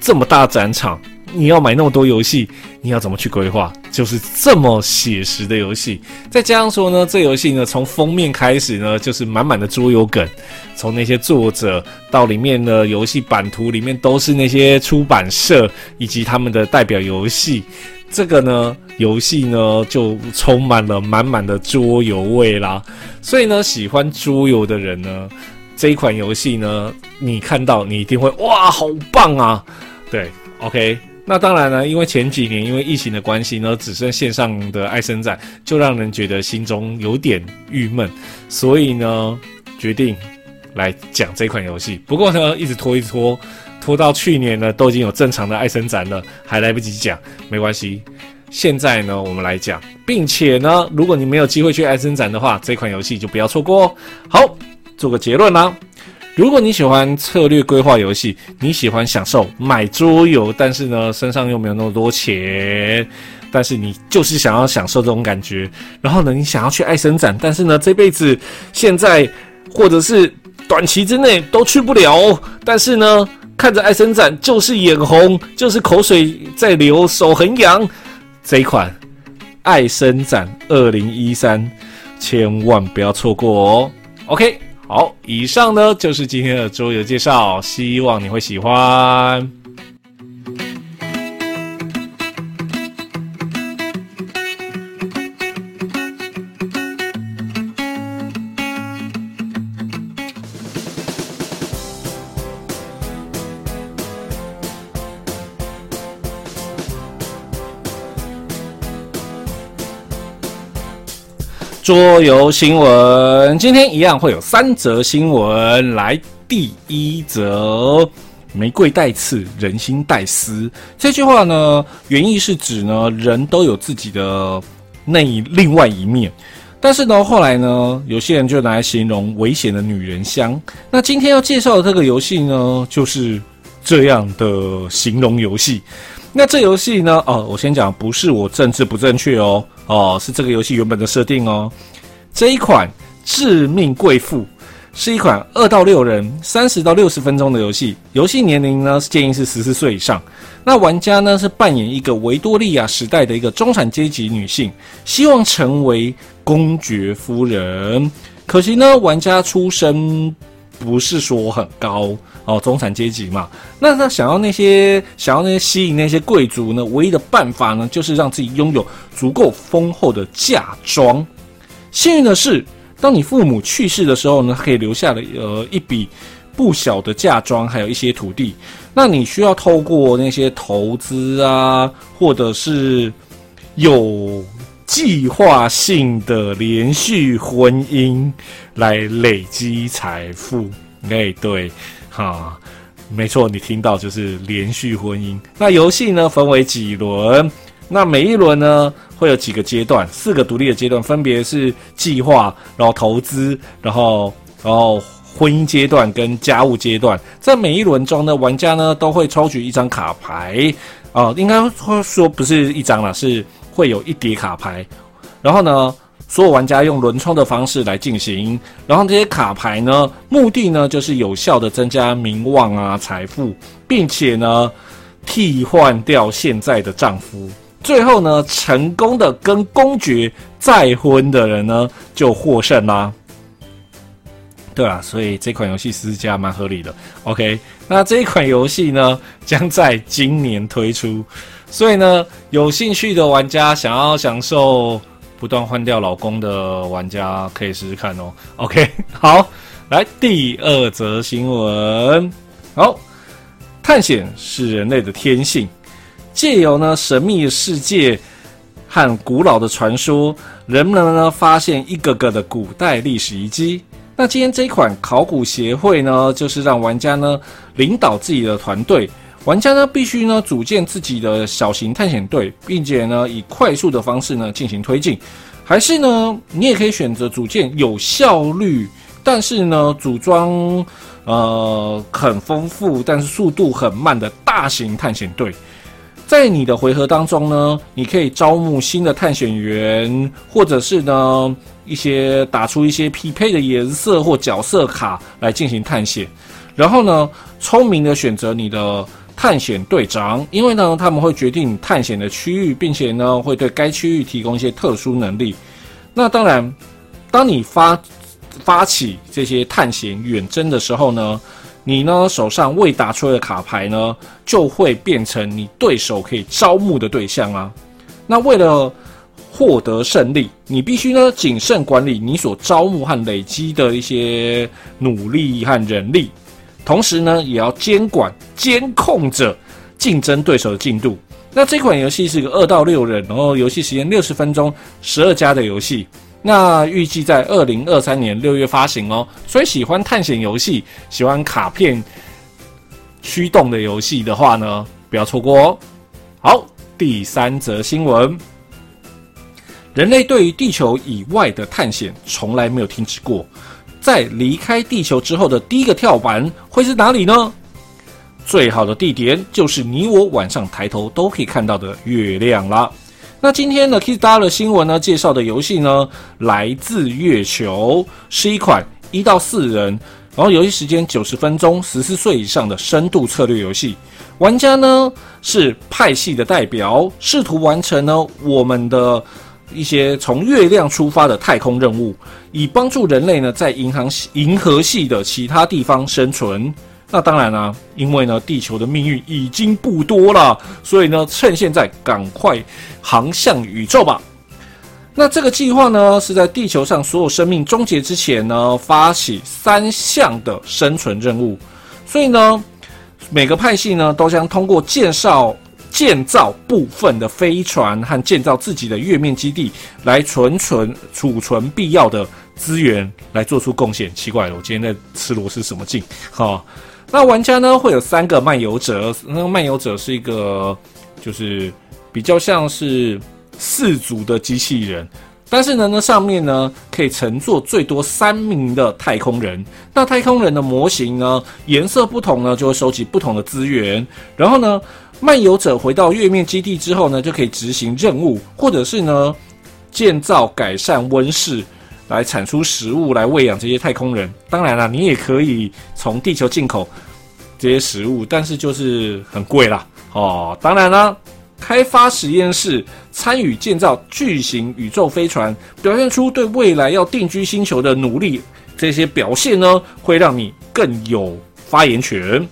这么大展场，你要买那么多游戏，你要怎么去规划？就是这么写实的游戏。再加上说呢，这游戏呢，从封面开始呢，就是满满的桌游梗，从那些作者到里面的游戏版图里面，都是那些出版社以及他们的代表游戏。这个呢，游戏呢就充满了满满的桌游味啦。所以呢，喜欢桌游的人呢，这一款游戏呢，你看到你一定会哇，好棒啊！对，OK。那当然呢，因为前几年因为疫情的关系呢，只剩线上的艾森展，就让人觉得心中有点郁闷，所以呢，决定来讲这款游戏。不过呢，一直拖一拖。拖到去年呢，都已经有正常的艾森展了，还来不及讲，没关系。现在呢，我们来讲，并且呢，如果你没有机会去艾森展的话，这款游戏就不要错过哦。好，做个结论啦。如果你喜欢策略规划游戏，你喜欢享受买桌游，但是呢，身上又没有那么多钱，但是你就是想要享受这种感觉。然后呢，你想要去爱森展，但是呢，这辈子现在或者是短期之内都去不了，但是呢，看着爱森展就是眼红，就是口水在流，手很痒。这一款爱生展二零一三，千万不要错过哦。OK，好，以上呢就是今天的桌游介绍，希望你会喜欢。桌游新闻，今天一样会有三则新闻。来，第一则，玫瑰带刺，人心带丝。这句话呢，原意是指呢，人都有自己的那另外一面。但是呢，后来呢，有些人就拿来形容危险的女人香。那今天要介绍的这个游戏呢，就是这样的形容游戏。那这游戏呢，哦，我先讲，不是我政治不正确哦。哦，是这个游戏原本的设定哦。这一款《致命贵妇》是一款二到六人、三十到六十分钟的游戏。游戏年龄呢，建议是十四岁以上。那玩家呢，是扮演一个维多利亚时代的一个中产阶级女性，希望成为公爵夫人。可惜呢，玩家出身不是说很高哦，中产阶级嘛。那他想要那些想要那些吸引那些贵族呢，唯一的办法呢，就是让自己拥有足够丰厚的嫁妆。幸运的是，当你父母去世的时候呢，可以留下了呃一笔不小的嫁妆，还有一些土地。那你需要透过那些投资啊，或者是有计划性的连续婚姻来累积财富。哎，对，哈，没错，你听到就是连续婚姻。那游戏呢，分为几轮？那每一轮呢，会有几个阶段，四个独立的阶段，分别是计划，然后投资，然后然后婚姻阶段跟家务阶段。在每一轮中呢，玩家呢都会抽取一张卡牌，啊、应该会说不是一张啦，是会有一叠卡牌。然后呢，所有玩家用轮抽的方式来进行。然后这些卡牌呢，目的呢就是有效的增加名望啊、财富，并且呢替换掉现在的丈夫。最后呢，成功的跟公爵再婚的人呢，就获胜啦。对啊，所以这款游戏私家蛮合理的。OK，那这一款游戏呢，将在今年推出，所以呢，有兴趣的玩家想要享受不断换掉老公的玩家，可以试试看哦。OK，好，来第二则新闻。好，探险是人类的天性。借由呢神秘世界和古老的传说，人们呢发现一个个的古代历史遗迹。那今天这一款考古协会呢，就是让玩家呢领导自己的团队，玩家呢必须呢组建自己的小型探险队，并且呢以快速的方式呢进行推进。还是呢，你也可以选择组建有效率，但是呢组装呃很丰富，但是速度很慢的大型探险队。在你的回合当中呢，你可以招募新的探险员，或者是呢一些打出一些匹配的颜色或角色卡来进行探险。然后呢，聪明的选择你的探险队长，因为呢他们会决定探险的区域，并且呢会对该区域提供一些特殊能力。那当然，当你发发起这些探险远征的时候呢，你呢手上未打出来的卡牌呢，就会变成你对手可以招募的对象啊。那为了获得胜利，你必须呢谨慎管理你所招募和累积的一些努力和人力，同时呢也要监管监控着竞争对手的进度。那这款游戏是一个二到六人，然后游戏时间六十分钟，十二加的游戏。那预计在二零二三年六月发行哦，所以喜欢探险游戏、喜欢卡片驱动的游戏的话呢，不要错过哦。好，第三则新闻：人类对于地球以外的探险从来没有停止过。在离开地球之后的第一个跳板会是哪里呢？最好的地点就是你我晚上抬头都可以看到的月亮啦。那今天的 Kidstar 的新闻呢，介绍的游戏呢，来自月球，是一款一到四人，然后游戏时间九十分钟，十四岁以上的深度策略游戏。玩家呢是派系的代表，试图完成呢我们的。一些从月亮出发的太空任务，以帮助人类呢在银行银河系的其他地方生存。那当然啦、因为呢地球的命运已经不多了，所以呢趁现在赶快航向宇宙吧。那这个计划呢是在地球上所有生命终结之前呢发起三项的生存任务，所以呢每个派系呢都将通过介绍。建造部分的飞船和建造自己的月面基地，来存存储存必要的资源，来做出贡献。奇怪了，我今天在吃螺丝什么劲？好，那玩家呢会有三个漫游者，那个漫游者是一个就是比较像是四足的机器人。但是呢，那上面呢可以乘坐最多三名的太空人。那太空人的模型呢，颜色不同呢，就会收集不同的资源。然后呢，漫游者回到月面基地之后呢，就可以执行任务，或者是呢建造改善温室，来产出食物来喂养这些太空人。当然了，你也可以从地球进口这些食物，但是就是很贵啦。哦，当然了。开发实验室参与建造巨型宇宙飞船，表现出对未来要定居星球的努力。这些表现呢，会让你更有发言权，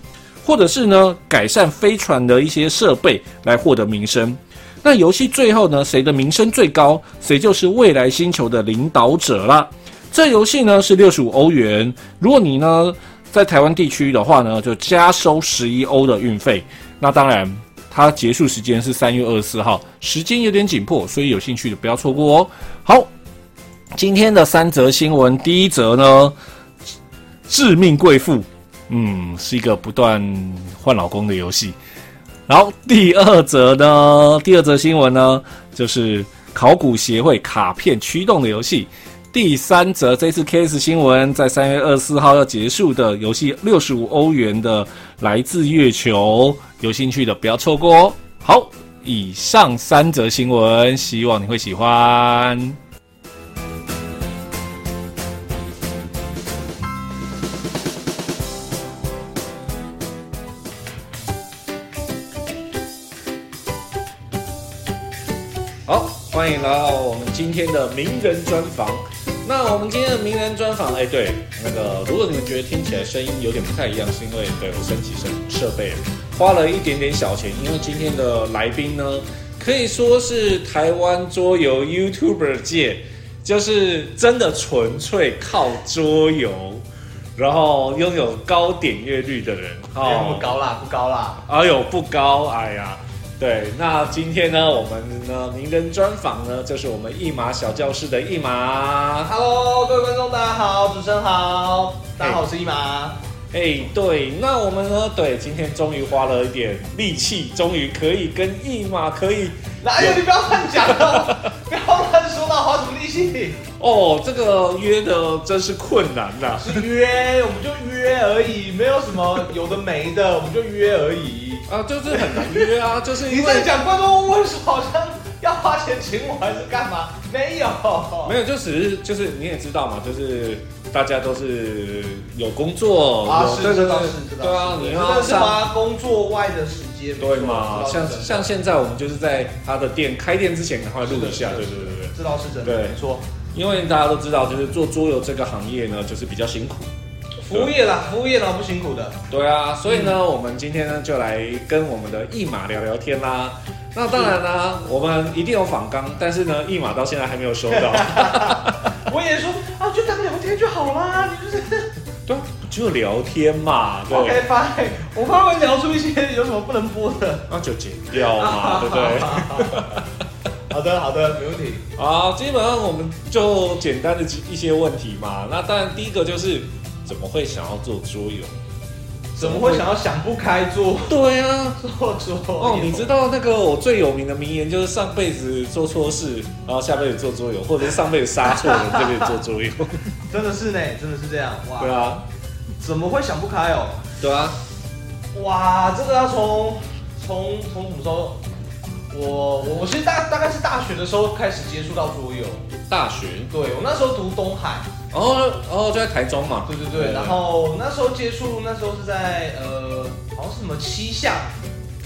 或者是呢，改善飞船的一些设备来获得名声。那游戏最后呢，谁的名声最高，谁就是未来星球的领导者啦。这游戏呢是六十五欧元，如果你呢在台湾地区的话呢，就加收十一欧的运费。那当然。它结束时间是三月二十四号，时间有点紧迫，所以有兴趣的不要错过哦。好，今天的三则新闻，第一则呢，致命贵妇，嗯，是一个不断换老公的游戏。然后第二则呢，第二则新闻呢，就是考古协会卡片驱动的游戏。第三则，这次 KS 新闻在三月二十四号要结束的游戏，六十五欧元的来自月球，有兴趣的不要错过哦。好，以上三则新闻，希望你会喜欢。欢迎来到我们今天的名人专访。那我们今天的名人专访，哎，对，那个如果你们觉得听起来声音有点不太一样，是因为对我升级设设备，花了一点点小钱。因为今天的来宾呢，可以说是台湾桌游 YouTuber 界，就是真的纯粹靠桌游，然后拥有高点阅率的人。哦，不高啦，不高啦。哎呦，不高，哎呀。对，那今天呢，我们呢名人专访呢，就是我们一马小教室的一马。Hello，各位观众，大家好，主持人好，大家好，我是一马。哎，对，那我们呢，对，今天终于花了一点力气，终于可以跟一马可以。哪有？你不要乱讲了，不要乱说到花什么力气。哦，这个约的真是困难呐。是约，我们就约而已，没有什么有的没的，我们就约而已。啊，就是很难约啊，就是因为你在讲观众问说好像要花钱请我还是干嘛？没有，没有，就只是就是你也知道嘛，就是大家都是有工作啊，有是知道是知道，对啊，你要花工作外的时间，对嘛？像像现在我们就是在他的店开店之前赶快录一下，对对对对，这倒是真的，没错，因为大家都知道，就是做桌游这个行业呢，就是比较辛苦。服务业啦，服务业啦，不辛苦的。对啊，所以呢，嗯、我们今天呢就来跟我们的一马聊聊天啦。那当然啦，我们一定有访纲，但是呢，一码到现在还没有收到。我也说啊，就当聊天就好啦，你就是 对，就聊天嘛。对，OK fine。我怕会聊出一些有什么不能播的，那就剪掉嘛，对不对？好的，好的，没问题。好，基本上我们就简单的一些问题嘛。那当然，第一个就是。怎么会想要做桌游？怎么会想要想不开做？对啊，做做哦，你知道那个我最有名的名言就是上辈子做错事，然后下辈子做桌游，或者是上辈子杀错人，这辈子做桌游。真的是呢，真的是这样哇！对啊，怎么会想不开哦？对啊，哇，这个要从从从什么时候？我我我其实大大概是大学的时候开始接触到桌游。大学？对，我那时候读东海。哦哦，就在台中嘛。对对对，然后那时候接触，那时候是在呃，好像是什么七巷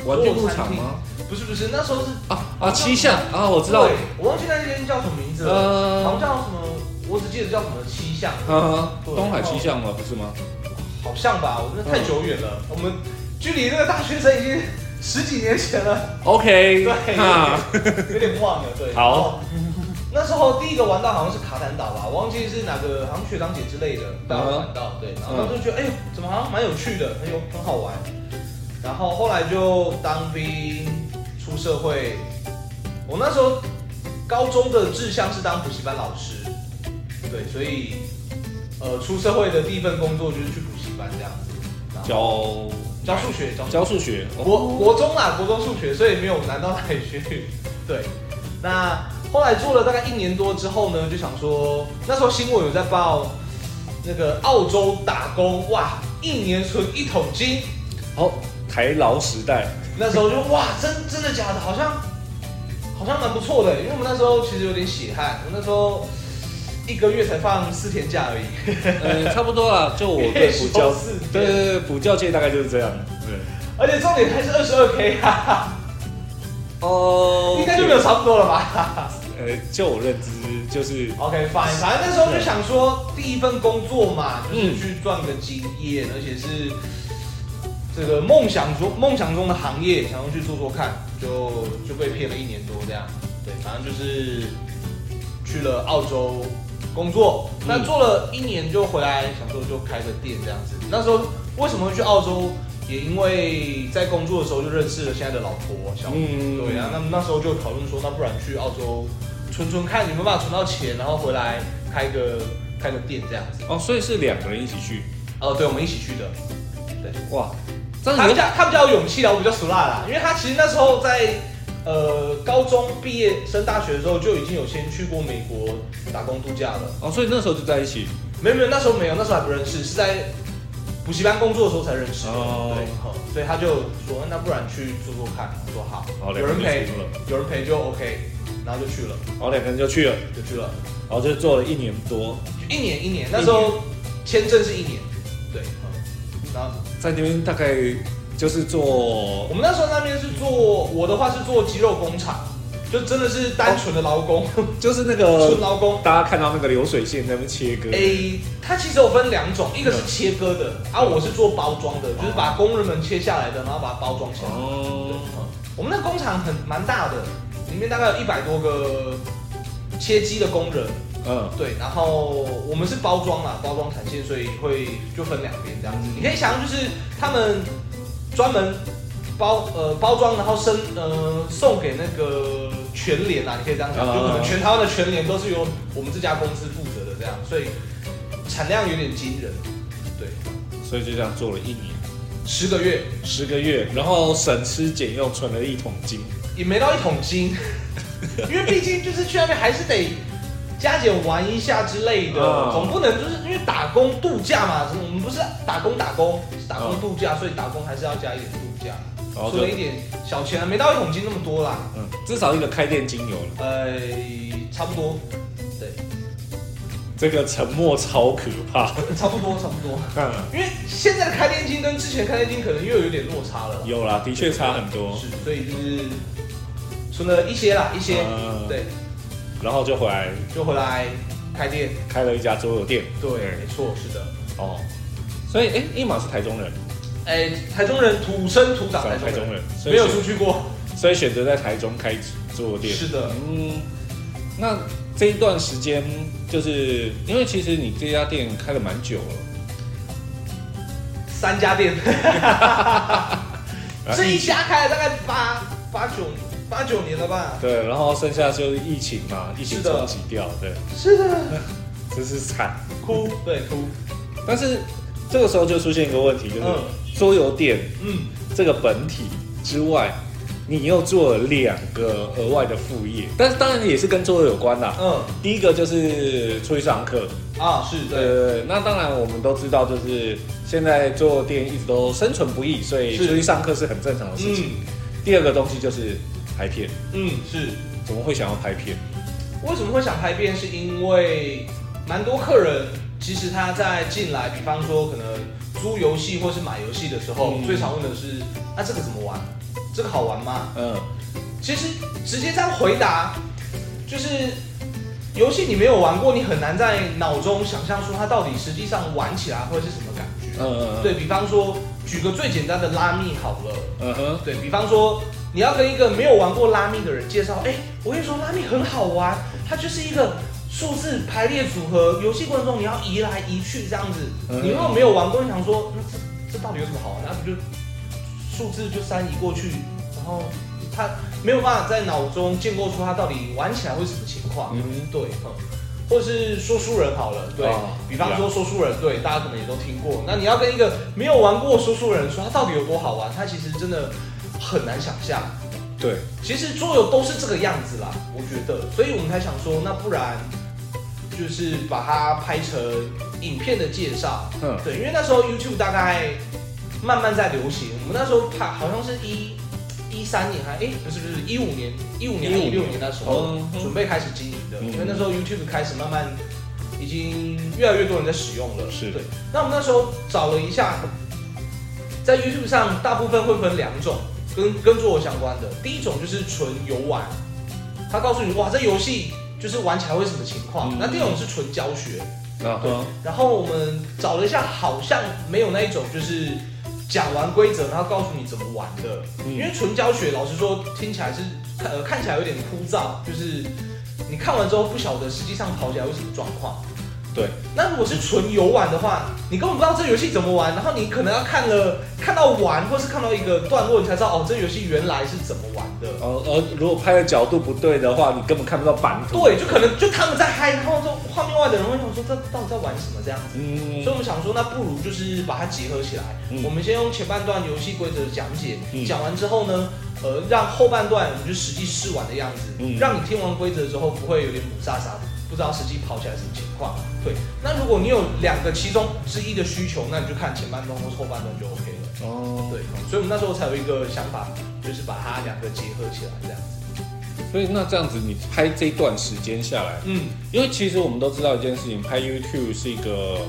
玩具牧场吗？不是不是，那时候是啊啊七巷啊，我知道。我忘记那间叫什么名字了，呃，好像叫什么，我只记得叫什么七巷。啊，东海七巷吗？不是吗？好像吧，我真的太久远了，我们距离那个大学生已经十几年前了。OK，对，有点忘了，对。好。那时候第一个玩到好像是卡坦岛吧，我忘记是哪个，好像学长姐之类的带我玩到，对，然后就觉得哎呦，怎么好像蛮有趣的，很有很好玩。然后后来就当兵出社会，我那时候高中的志向是当补习班老师，对，所以呃出社会的第一份工作就是去补习班这样子，教教数学，教教数学，国国中啦，国中数学，所以没有难到哪里去，对，那。后来做了大概一年多之后呢，就想说那时候新闻有在报那个澳洲打工，哇，一年存一桶金。哦，台劳时代，那时候就哇，真真的假的？好像好像蛮不错的，因为我们那时候其实有点血汗，我那时候一个月才放四天假而已。嗯，差不多啦，就我对 补教，对对对，补教界大概就是这样。对，而且重点还是二十二 K 哈。哦，应该就没有差不多了吧？呃，就我认知就是 OK fine，反正那时候就想说第一份工作嘛，就是去赚个经验，而且是这个梦想中梦想中的行业，想要去做做看，就就被骗了一年多这样。对，反正就是去了澳洲工作，那做了一年就回来，想说就开个店这样子。那时候为什么会去澳洲？也因为在工作的时候就认识了现在的老婆小明，嗯，对啊，那么那时候就讨论说，那不然去澳洲存存看，有没有办法存到钱，然后回来开个开个店这样子。哦，所以是两个人一起去？哦，对，我们一起去的。对，哇，他比较他比较有勇气啦，我比较俗辣啦，因为他其实那时候在呃高中毕业升大学的时候就已经有先去过美国打工度假了。哦，所以那时候就在一起？没有没有，那时候没有，那时候还不认识，是在。补习班工作的时候才认识的，哦、对，所以他就说，那不然去做做看。我说好，好，有人陪，有人陪就 OK，然后就去了。然后两个人就去了，就去了，然后就做了一年多，一年一年，那时候签证是一年，对，然后在那边大概就是做，我们那时候那边是做，我的话是做鸡肉工厂。就真的是单纯的劳工，哦，就是那个纯劳工。大家看到那个流水线在那边切割。诶，它其实有分两种，一个是切割的，嗯、啊，我是做包装的，就是把工人们切下来的，然后把它包装起来。哦。我们那工厂很蛮大的，里面大概有一百多个切机的工人。嗯。对，然后我们是包装嘛，包装产线，所以会就分两边这样子。你可以想象，就是他们专门。包呃包装，然后生呃送给那个全联啊，你可以这样讲，就可能全台湾的全联都是由我们这家公司负责的这样，所以产量有点惊人，对，所以就这样做了一年，十个月，十个月，然后省吃俭用存了一桶金，也没到一桶金，因为毕竟就是去那边还是得加减玩一下之类的，嗯、总不能就是因为打工度假嘛，我们不是打工打工，是打工度假，嗯、所以打工还是要加一点度假。存了一点小钱啊，没到一桶金那么多啦。嗯，至少一个开店金有了。呃，差不多。对，这个沉默超可怕。差不多，差不多。嗯，因为现在的开店金跟之前开店金可能又有点落差了。有啦，的确差很多。是，所以就是存了一些啦，一些。嗯，对。然后就回来，就回来开店，开了一家桌游店。对，没错，是的。哦，所以哎，一马是台中人。哎，台中人土生土长，台中人。没有出去过，所以选择在台中开做店。是的，嗯，那这一段时间，就是因为其实你这家店开了蛮久了，三家店，这一家开了大概八八九八九年了吧？对，然后剩下就是疫情嘛，疫情冲击掉，对，是的，真是惨，哭，对哭，但是这个时候就出现一个问题，就是。桌游店，嗯，这个本体之外，你又做了两个额外的副业，但是当然也是跟桌游有关啦。嗯，第一个就是出去上课。啊，是对，呃，那当然我们都知道，就是现在桌游店一直都生存不易，所以出去上课是很正常的事情。嗯、第二个东西就是拍片，嗯，是，怎么会想要拍片？为什么会想拍片？是因为蛮多客人其实他在进来，比方说可能租游戏或是买游戏的时候，嗯、最常问的是，那、啊、这个怎么玩？这个好玩吗？嗯，其实直接这样回答，就是游戏你没有玩过，你很难在脑中想象出它到底实际上玩起来会是什么感觉。嗯嗯，嗯对，比方说，举个最简单的拉密好了。嗯哼，对，比方说，你要跟一个没有玩过拉密的人介绍，哎，我跟你说拉密很好玩，它就是一个数字排列组合游戏过程中你要移来移去这样子。嗯、你如果没有玩过，你想说，那这这到底有什么好玩？那不就？数字就三移过去，然后他没有办法在脑中建构出他到底玩起来会什么情况。嗯，对，嗯，或者是说书人好了，对，哦、比方说说书人，对，大家可能也都听过。那你要跟一个没有玩过说书人说他到底有多好玩，他其实真的很难想象。对，其实桌游都是这个样子啦，我觉得，所以我们才想说，那不然就是把它拍成影片的介绍。嗯，对，因为那时候 YouTube 大概。慢慢在流行。我们那时候拍好像是一一三年还哎不是不是一五年一五年一六年那时候准备开始经营的，因为那时候 YouTube 开始慢慢已经越来越多人在使用了。是对。那我们那时候找了一下，在 YouTube 上大部分会分两种跟跟桌游相关的。第一种就是纯游玩，他告诉你哇这游戏就是玩起来会什么情况。那第二种是纯教学。啊对。然后我们找了一下，好像没有那一种就是。讲完规则，然后告诉你怎么玩的，因为纯教学，老实说听起来是呃看起来有点枯燥，就是你看完之后不晓得实际上跑起来会什么状况。对，那如果是纯游玩的话，你根本不知道这游戏怎么玩，然后你可能要看了看到玩，或是看到一个段落，你才知道哦，这游戏原来是怎么玩的。哦，而如果拍的角度不对的话，你根本看不到版图。对，就可能就他们在嗨，然后就画面外的人会想说，这到底在玩什么这样子。嗯。所以我们想说，那不如就是把它结合起来。嗯。我们先用前半段游戏规则的讲解，嗯、讲完之后呢，呃，让后半段我们就实际试玩的样子，嗯、让你听完规则之后不会有点雾煞煞的。不知道实际跑起来什么情况？对，那如果你有两个其中之一的需求，那你就看前半段或是后半段就 OK 了。哦，对，所以我们那时候才有一个想法，就是把它两个结合起来这样子。所以那这样子，你拍这一段时间下来，嗯，因为其实我们都知道一件事情，拍 YouTube 是一个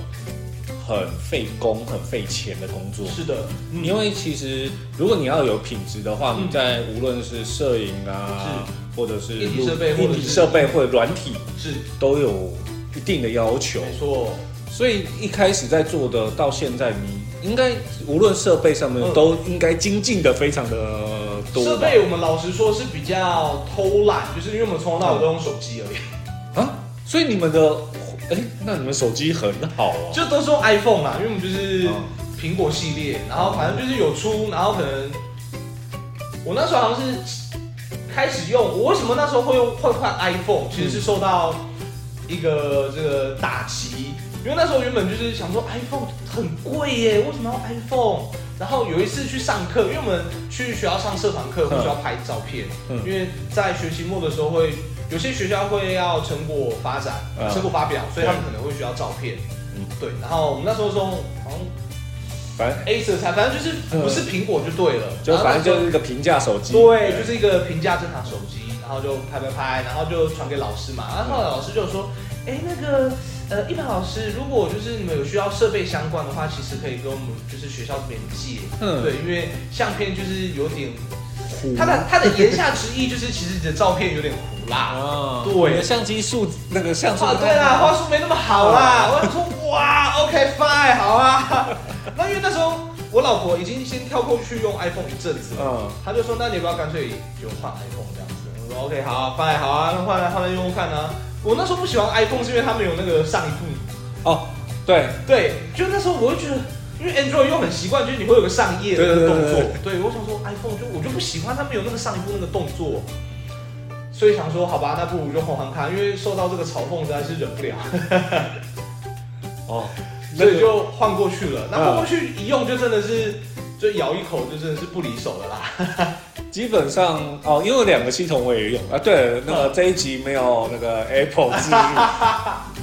很费工、很费钱的工作。是的，嗯、因为其实如果你要有品质的话，嗯、你在无论是摄影啊。是或者是硬体设备，硬体设备或者软体是都有一定的要求。没错，所以一开始在做的，到现在你应该无论设备上面都应该精进的非常的多。设备我们老实说是比较偷懒，就是因为我们从头到尾都用手机而已。啊，所以你们的哎，那你们手机很好哦，就都是用 iPhone 啦，因为我们就是苹果系列，然后反正就是有出，然后可能我那时候好像是。开始用，我为什么那时候会用会换 iPhone？其实是受到一个这个打击，因为那时候原本就是想说 iPhone 很贵耶，为什么要 iPhone？然后有一次去上课，因为我们去学校上社团课，会需要拍照片，因为在学期末的时候会有些学校会要成果发展、成果发表，所以他们可能会需要照片。嗯，对。然后我们那时候说好像。反正 Acer 才，反正就是不是苹果就对了，嗯、就反正就是一个平价手机，对，就是一个平价正常手机，然后就拍拍拍，然后就传给老师嘛，然后后来老师就说，哎、欸，那个呃，一般老师，如果就是你们有需要设备相关的话，其实可以跟我们就是学校这边借，嗯，对，因为相片就是有点，他的他的言下之意就是其实你的照片有点糊啦，哦，对，你的相机数那个像素，对啦，画素没那么好啦，我想说哇，OK fine，好啊。那因为那时候我老婆已经先跳过去用 iPhone 一阵子了，嗯，她就说：“那你要不要干脆就换 iPhone 这样子？”我说：“OK，好，fine，好啊，那换来换来用用看呢。”我那时候不喜欢 iPhone 是因为他们有那个上一步。哦，对对，就那时候我会觉得，因为 Android 又很习惯，就是你会有个上页的那个动作。对，我想说 iPhone 就我就不喜欢他们有那个上一步那个动作，所以想说好吧，那不如就换换看，因为受到这个嘲讽实在是忍不了。哦。所以就换过去了。那换过去一用，就真的是就咬一口，就真的是不离手了啦。基本上哦，因为两个系统我也用啊。对，那个这一集没有那个 Apple 置入。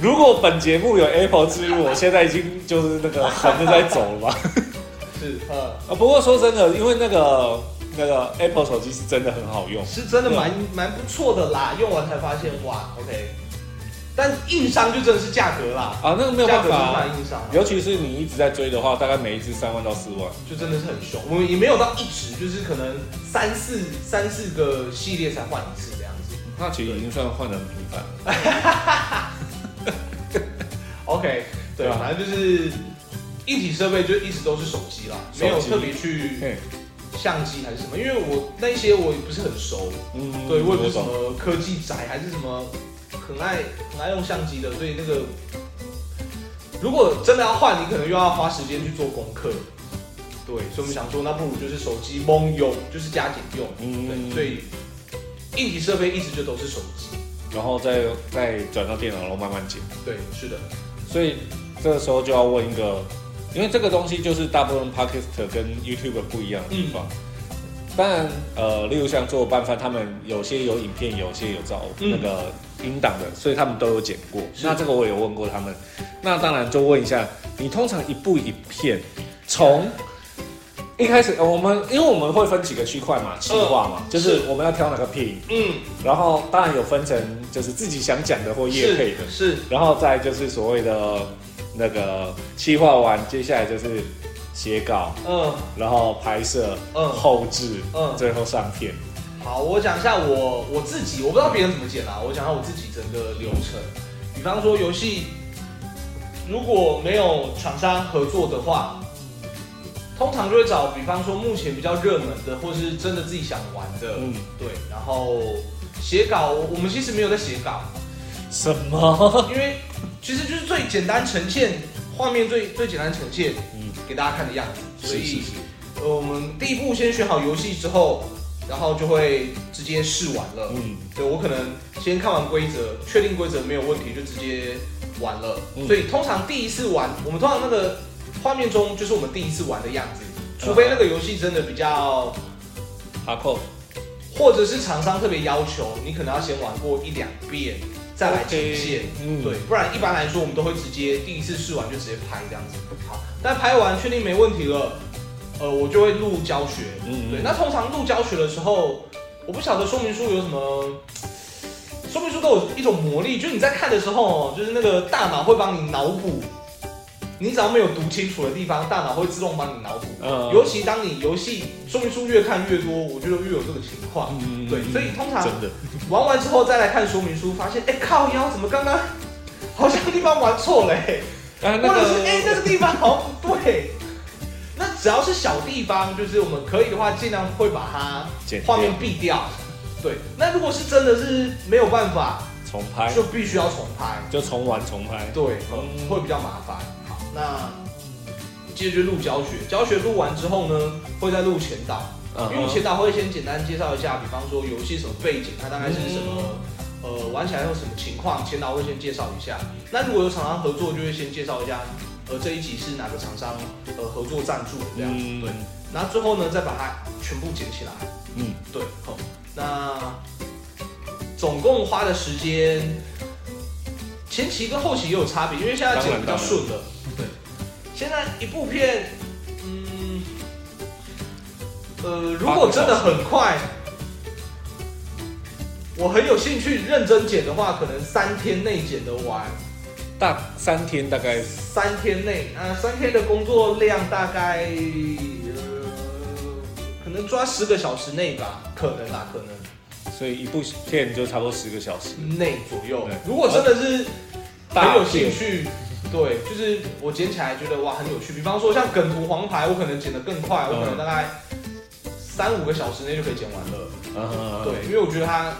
如果本节目有 Apple 置入，我现在已经就是那个横着在走了吧。是，嗯啊。不过说真的，因为那个那个 Apple 手机是真的很好用，是真的蛮蛮不错的啦。用完才发现，哇，OK。但硬伤就真的是价格啦啊，那个没有办法、啊，硬伤。尤其是你一直在追的话，大概每一只三万到四万，就真的是很凶。我们也没有到一直，就是可能三四三四个系列才换一次这样子。那其实已经算换的很频繁。OK，对，反正就是硬体设备就一直都是手机啦，没有特别去相机还是什么，因为我那些我也不是很熟，嗯，对，我也不是什么科技宅还是什么。很爱很爱用相机的，所以那个如果真的要换，你可能又要花时间去做功课。对，所以我们想说，那不如就是手机蒙用，就是加减用。嗯，对，所以硬体设备一直就都是手机，然后再再转到电脑，然后慢慢减。对，是的。所以这个时候就要问一个，因为这个东西就是大部分 Podcast 跟 YouTube 不一样的地方。嗯、当然，呃，例如像做拌饭，他们有些有影片，有些有照、嗯、那个。音档的，所以他们都有剪过。那这个我有问过他们。那当然就问一下，你通常一部影片从一开始，我们因为我们会分几个区块嘛，企划嘛，就是我们要挑哪个片，嗯，然后当然有分成就是自己想讲的或业配的，是，然后再就是所谓的那个企划完，接下来就是写稿，嗯，然后拍摄，嗯，后制，嗯，最后上片。好，我讲一下我我自己，我不知道别人怎么剪啦。我讲下我自己整个流程。比方说游戏，如果没有厂商合作的话，通常就会找，比方说目前比较热门的，或是真的自己想玩的，嗯，对。然后写稿，我们其实没有在写稿。什么？因为其实就是最简单呈现画面最最简单呈现，嗯，给大家看的样子。所以，我们第一步先选好游戏之后。然后就会直接试玩了。嗯，对，我可能先看完规则，确定规则没有问题，就直接玩了。嗯，所以通常第一次玩，我们通常那个画面中就是我们第一次玩的样子，除非那个游戏真的比较 hardcore，或者是厂商特别要求你可能要先玩过一两遍再来呈现。嗯，对，不然一般来说我们都会直接第一次试完就直接拍这样子。好，但拍完确定没问题了。呃，我就会录教学，嗯，对。那通常录教学的时候，我不晓得说明书有什么，说明书都有一种魔力，就是你在看的时候，就是那个大脑会帮你脑补，你只要没有读清楚的地方，大脑会自动帮你脑补。嗯。尤其当你游戏说明书越看越多，我觉得越有这个情况。嗯。对，所以通常玩完之后再来看说明书，发现，哎、欸，靠腰，怎么刚刚 好像地方玩错了、欸，哎、啊，那个、或者是哎、欸，那个地方好像不对。那只要是小地方，就是我们可以的话，尽量会把它画面避掉。对，那如果是真的是没有办法重拍，就必须要重拍，就重玩重拍。对，嗯，会比较麻烦。好，那接着就录教学，教学录完之后呢，会再录前导。因为前导会先简单介绍一下，比方说游戏什么背景，它大概是什么，呃，玩起来有什么情况，前导会先介绍一下。那如果有厂商合作，就会先介绍一下。呃这一集是哪个厂商呃合作赞助的这样子，嗯、对，然后最后呢再把它全部剪起来，嗯，对，好，那总共花的时间，前期跟后期也有差别，因为现在剪比较顺了，对，现在一部片，嗯，呃，如果真的很快，我很有兴趣认真剪的话，可能三天内剪得完。大三天大概三天内，啊，三天的工作量大概呃，可能抓十个小时内吧，可能啦，可能。所以一部片就差不多十个小时内左右。如果真的是很有兴趣，对，就是我剪起来觉得哇很有趣。比方说像梗图黄牌，我可能剪得更快，我可能大概三五个小时内就可以剪完了。嗯，对，因为我觉得它。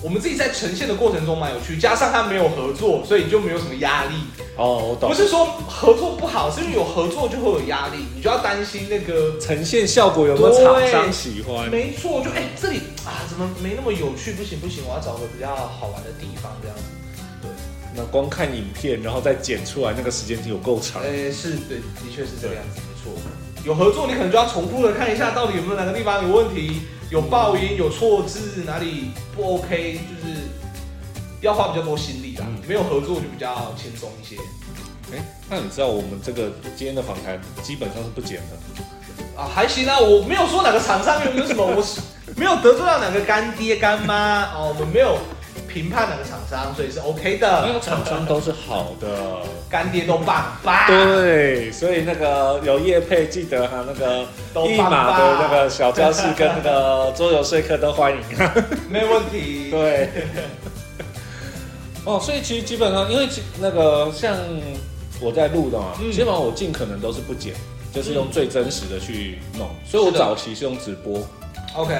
我们自己在呈现的过程中蛮有趣，加上他没有合作，所以就没有什么压力。哦，我懂。不是说合作不好，是因为有合作就会有压力，你就要担心那个呈现效果有没有厂商喜欢。没错，就哎、欸、这里啊怎么没那么有趣？不行不行，我要找个比较好玩的地方这样子。对，那光看影片，然后再剪出来，那个时间就有够长。哎、欸，是对，的确是这个样子，没错。有合作，你可能就要重复的看一下，到底有没有哪个地方有问题，有爆音，有错字，哪里不 OK，就是要花比较多心力啦。嗯、没有合作就比较轻松一些。哎、欸，那你知道我们这个今天的访谈基本上是不剪的啊？还行啊，我没有说哪个厂商有没有什么，我是没有得罪到哪个干爹干妈哦，我们没有。评判哪个厂商，所以是 OK 的。那个厂商都是好的，干爹都棒棒。对，所以那个有业配，记得哈，那个一码的那个小教室跟那个桌游说客都欢迎。没问题。对。哦，所以其实基本上，因为那个像我在录的嘛，嗯、基本上我尽可能都是不剪，就是用最真实的去弄。嗯、所以我早期是用直播。OK。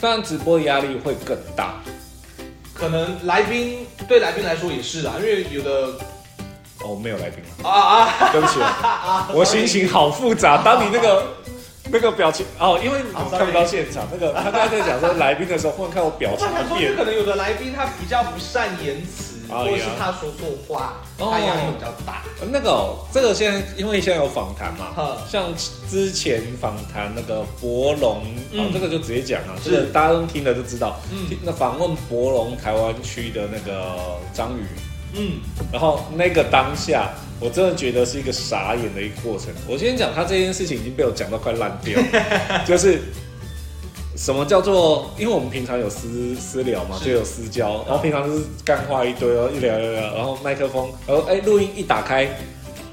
当然，直播压力会更大。可能来宾对来宾来说也是啦，因为有的哦没有来宾了啊啊，对不起啊，我心情好复杂。当你那个 那个表情哦，因为你看不到现场，那个他刚才在讲说来宾的时候，忽然看我表情变。可能有的来宾他比较不善言辞。或者是他说错话，他压力比较大。那个、喔，这个现在因为现在有访谈嘛，呵像之前访谈那个博龙，嗯、喔，这个就直接讲啊，是这个大家都听了就知道。嗯，那访问博龙台湾区的那个张宇，嗯，然后那个当下，我真的觉得是一个傻眼的一个过程。我先讲他这件事情已经被我讲到快烂掉，就是。什么叫做？因为我们平常有私私聊嘛，就有私交，然后平常就是干话一堆哦，一聊聊聊，然后麦克风，然后哎，录音一打开，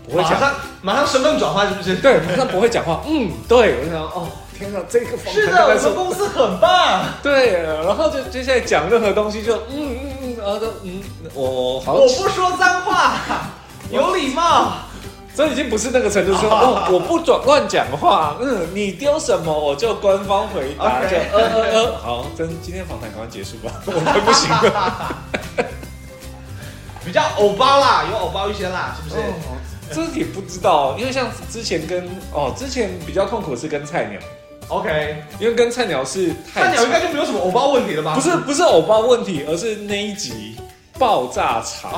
不会讲，马上马上身份转换是不是？对，马上不会讲话。嗯，对，我想哦，天哪，这个访谈是的，我们公司很棒。对，然后就接下来讲任何东西就嗯嗯嗯，然后就嗯，我好，我不说脏话，有礼貌。这已经不是那个程度说，说哦，我不转乱讲话，嗯，你丢什么我就官方回答.就呃呃呃，好，真今天访谈赶快结束吧，我们不行了，比较偶包啦，有偶包一些啦，是不是？哦、这也不知道，因为像之前跟哦，之前比较痛苦是跟菜鸟，OK，因为跟菜鸟是菜鸟应该就没有什么偶包问题了吧？不是不是偶包问题，而是那一集爆炸场。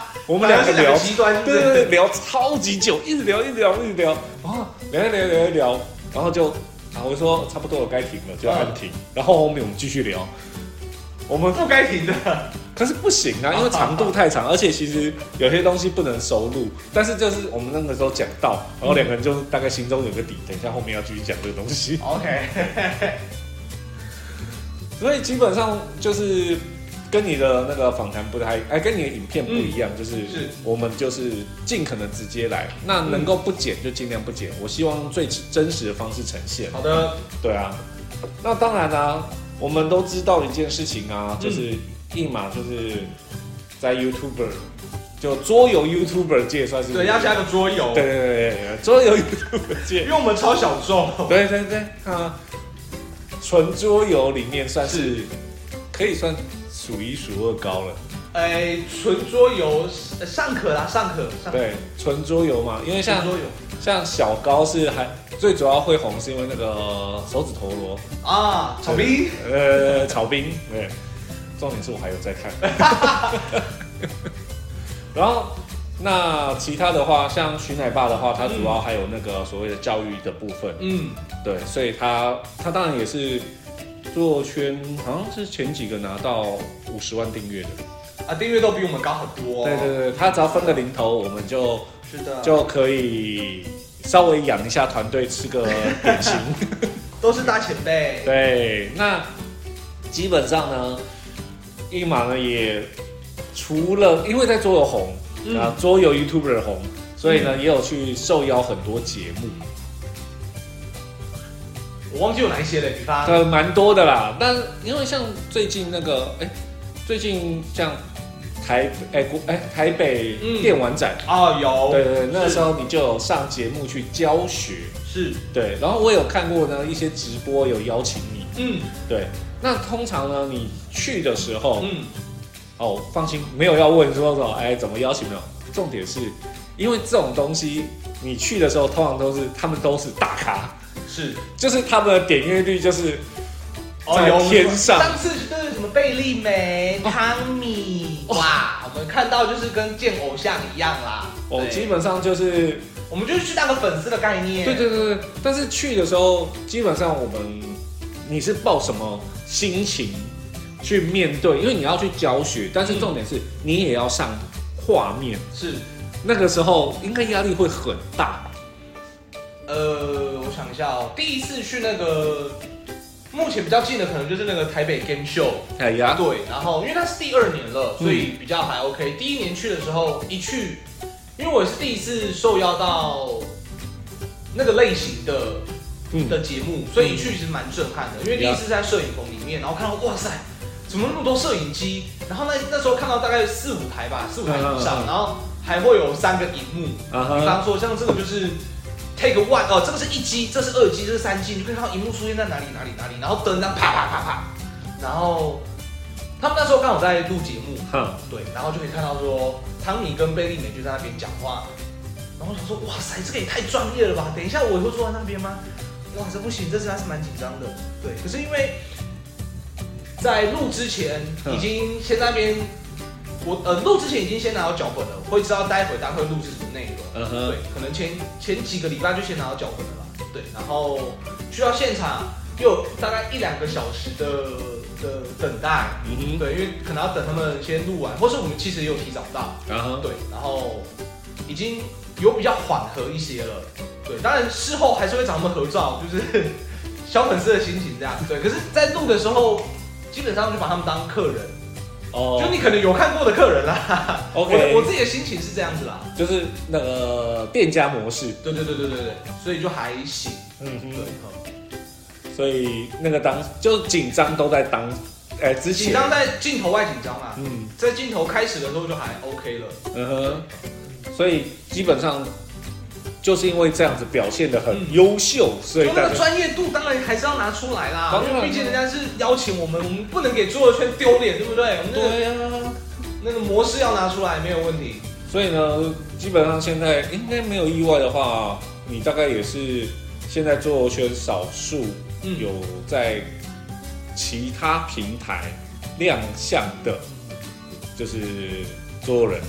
我们两个聊极端，对对对，聊超级久，一直聊，一直聊，一直聊，啊，聊一聊，聊一聊，然后就啊，我说差不多了，该停了，就按停。然后后面我们继续聊，我们不该停的，可是不行啊，因为长度太长，而且其实有些东西不能收录。但是就是我们那个时候讲到，然后两个人就大概心中有个底，等一下后面要继续讲这个东西。OK，所以基本上就是。跟你的那个访谈不太，哎，跟你的影片不一样，嗯、就是我们就是尽可能直接来，那能够不剪就尽量不剪，我希望最真实的方式呈现。好的，对啊，那当然啦、啊，我们都知道一件事情啊，就是一码就是在 YouTuber 就桌游 YouTuber 界算是，对，要加个桌游，对对对对，桌游 YouTuber 界，因为我们超小众，对对对，啊，纯桌游里面算是，是可以算。数一数二高了，哎，纯桌游尚可啦，尚可。对，纯桌游嘛，因为像像小高是还最主要会红，是因为那个手指陀螺啊，草冰，呃，草冰，对，重点是我还有在看。然后那其他的话，像徐奶爸的话，他主要还有那个所谓的教育的部分，嗯，对，所以他他当然也是。做圈好像是前几个拿到五十万订阅的啊，订阅都比我们高很多。对对对，他只要分个零头，我们就是的就可以稍微养一下团队，吃个点心。都是大前辈。对，那基本上呢，一马呢也除了因为在桌游红啊，桌游 YouTuber 红，所以呢也有去受邀很多节目。我忘记有哪一些了，比方呃，蛮多的啦。但因为像最近那个，哎、欸，最近像台哎国哎台北电玩展啊、嗯哦，有对对对，那个时候你就有上节目去教学，是对。然后我有看过呢一些直播有邀请你，嗯，对。那通常呢你去的时候，嗯，哦，放心，没有要问说说哎怎么邀请没有。重点是因为这种东西你去的时候，通常都是他们都是大咖。是，就是他们的点阅率就是在天上。哦、上次就是什么贝利美、汤米，哇，我们看到就是跟见偶像一样啦。哦，基本上就是，我们就是去当个粉丝的概念。对对对对，但是去的时候，基本上我们，你是抱什么心情去面对？因为你要去教学，但是重点是你也要上画面。是，那个时候应该压力会很大。呃，我想一下哦，第一次去那个。目前比较近的可能就是那个台北 Game Show，哎呀，对，然后因为它是第二年了，所以比较还 OK。第一年去的时候一去，因为我是第一次受邀到那个类型的的节目，所以一去其实蛮震撼的。因为第一次在摄影棚里面，然后看到哇塞，怎么那么多摄影机？然后那那时候看到大概四五台吧，四五台以上，然后还会有三个荧幕，比方说像这个就是。Take one 哦，这个是一机，这是二机，这是三机，你可以看到荧幕出现在哪里哪里哪里，然后灯这样啪啪啪啪，然后他们那时候刚好在录节目，嗯，对，然后就可以看到说汤米跟贝利美就在那边讲话，然后我想说哇塞，这个也太专业了吧！等一下我以后坐在那边吗？哇，这不行，这次还是蛮紧张的，对。可是因为在录之前已经先在那边。我呃录之前已经先拿到脚本了，会知道待会大概会录制什么内容。嗯哼，对，可能前前几个礼拜就先拿到脚本了吧。对，然后去到现场又大概一两个小时的的等待。嗯哼，对，因为可能要等他们先录完，或是我们其实也有提早到。嗯哼，对，然后已经有比较缓和一些了。对，当然事后还是会找他们合照，就是 小粉丝的心情这样。对，可是，在录的时候，基本上就把他们当客人。哦，oh, 就你可能有看过的客人啦。OK，我我自己的心情是这样子啦，就是那个店家模式。对对对对对对，所以就还行。嗯哼，对。所以那个当就紧张都在当，哎、欸，之前紧张在镜头外紧张嘛。嗯，在镜头开始的时候就还 OK 了。嗯哼，所以基本上。就是因为这样子表现的很优秀，嗯、所以那个专业度当然还是要拿出来啦。因为毕竟人家是邀请我们，我们不能给桌游圈丢脸，对不对？对呀、啊，那个模式要拿出来没有问题。所以呢，基本上现在应该没有意外的话，你大概也是现在桌游圈少数有在其他平台亮相的，就是桌游人。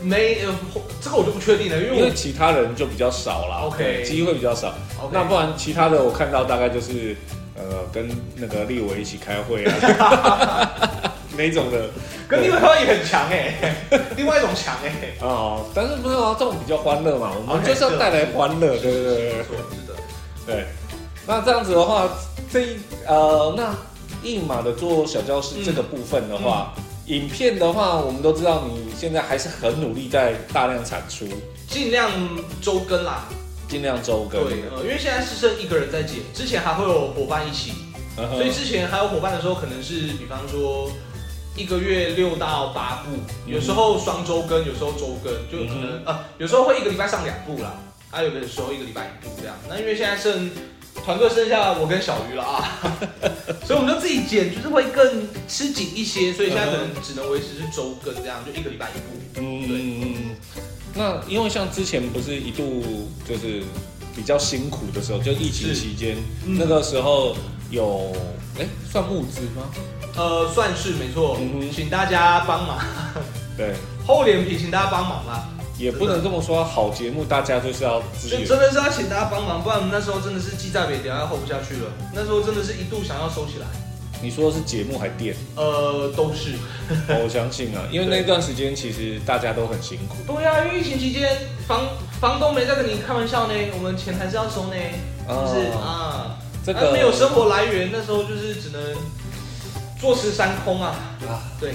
没呃，这个我就不确定了，因为因为其他人就比较少了，OK，机会比较少。那不然其他的我看到大概就是呃，跟那个立伟一起开会啊 那种的，跟立伟开会也很强哎、欸，另外一种强哎、欸。哦，但是不是啊，这种比较欢乐嘛，我们就是要带来欢乐对对对对，是的，对。那这样子的话，这一呃，那硬马的做小教室这个部分的话。影片的话，我们都知道你现在还是很努力在大量产出，尽量周更啦，尽量周更。对，呃，因为现在是剩一个人在剪，之前还会有伙伴一起，嗯、所以之前还有伙伴的时候，可能是比方说一个月六到八部，有时候双周更，有时候周更，就可能、嗯、呃，有时候会一个礼拜上两部啦，还有的时候一个礼拜一部这样。那因为现在剩。团队剩下我跟小鱼了啊，所以我们就自己剪，就是会更吃紧一些，所以现在可能只能维持是周更这样，就一个礼拜一部。嗯。那因为像之前不是一度就是比较辛苦的时候，就疫情期间，嗯、那个时候有哎、欸、算募资吗？呃，算是没错，请大家帮忙。对，厚脸皮，请大家帮忙啦。也不能这么说，好节目大家就是要就真的是要请大家帮忙，不然我们那时候真的是鸡在北调，要 hold 不下去了。那时候真的是一度想要收起来。你说的是节目还店？呃，都是。我相信啊，因为那段时间其实大家都很辛苦。对呀、啊，因为疫情期间，房房东没在跟你开玩笑呢，我们钱还是要收呢，是不是啊？这个没有生活来源，那时候就是只能坐吃山空啊。啊，对。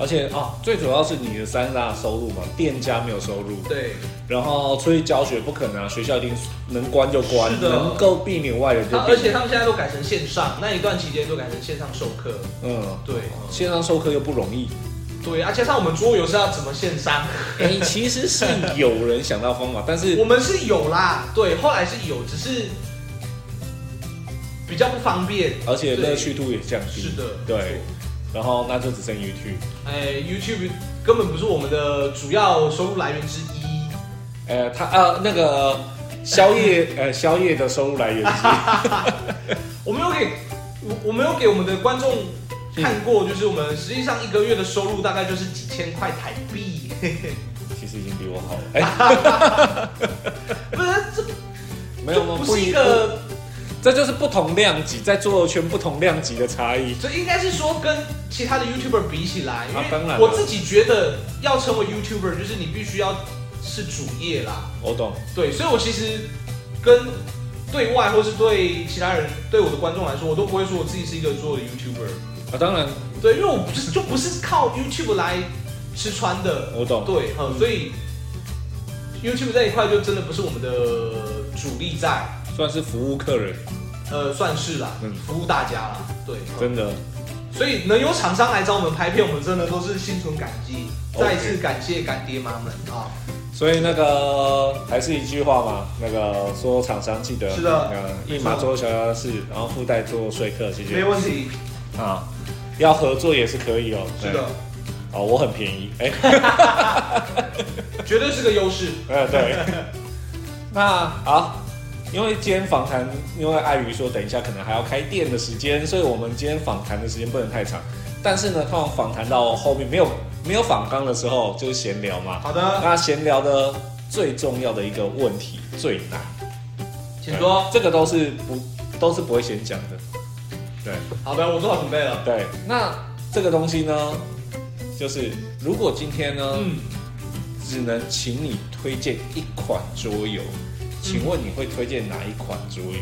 而且啊，最主要是你的三大收入嘛，店家没有收入，对，然后出去教学不可能啊，学校一定能关就关，是的，能够避免外人就避免。而且他们现在都改成线上，那一段期间都改成线上授课，嗯，对，线上授课又不容易，对，而且像我们桌游是要怎么线上？哎、欸，其实是有人想到方法，但是 我们是有啦，对，后来是有，只是比较不方便，而且乐趣度也降低，是的，对。然后那就只剩 YouTube，哎，YouTube 根本不是我们的主要收入来源之一。呃，他呃那个宵夜呃宵夜的收入来源之一。我没有给，我我没有给我们的观众看过，就是我们实际上一个月的收入大概就是几千块台币。其实已经比我好了。哎，不是这没有吗？不是一个，这就是不同量级在桌游圈不同量级的差异。这应该是说跟其他的 YouTuber 比起来，啊，当然，我自己觉得要成为 YouTuber，就是你必须要是主业啦。我懂。对，所以我其实跟。对外或是对其他人，对我的观众来说，我都不会说我自己是一个做的 YouTuber 啊。当然，对，因为我不是就不是靠 YouTube 来吃穿的。我懂。对，嗯，所以 YouTube 这一块就真的不是我们的主力在，算是服务客人。呃，算是啦，嗯，服务大家啦。对，真的。所以能有厂商来找我们拍片，我们真的都是心存感激。再一次感谢干爹妈们啊。所以那个还是一句话嘛，那个说厂商记得是的，一码桌游消息室，然后附带做说客，谢谢。没问题啊，要合作也是可以哦。是的，哦，我很便宜，哎，绝对是个优势。嗯，对。那好，因为今天访谈，因为碍于说等一下可能还要开店的时间，所以我们今天访谈的时间不能太长。但是呢，通常访谈到后面没有。没有访纲的时候就是闲聊嘛。好的。那闲聊的最重要的一个问题最难，请说。这个都是不都是不会先讲的。对。好的，我做好准备了。对。那这个东西呢，就是如果今天呢，嗯，只能请你推荐一款桌游，嗯，请问你会推荐哪一款桌游？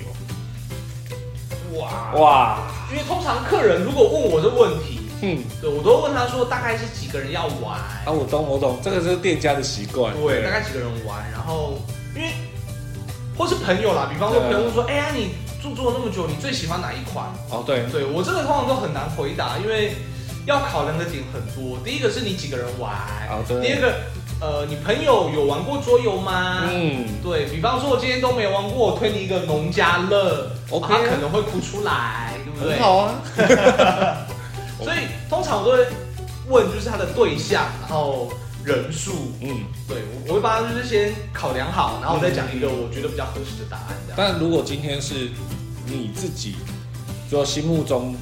哇哇！因为通常客人如果问我这问题。嗯，对，我都问他说大概是几个人要玩啊？我懂，我懂，这个是店家的习惯。对，大概几个人玩，然后因为或是朋友啦，比方说朋友说，哎呀，你住做了那么久，你最喜欢哪一款？哦，对，对我这个通常都很难回答，因为要考量的点很多。第一个是你几个人玩，哦，对。第二个，呃，你朋友有玩过桌游吗？嗯，对，比方说我今天都没玩过，我推你一个农家乐，OK，他可能会哭出来，对不对？好啊。所以通常我都会问，就是他的对象，然后人数，嗯，对，我会帮他就是先考量好，然后我再讲一个我觉得比较合适的答案。但如果今天是你自己，就心目中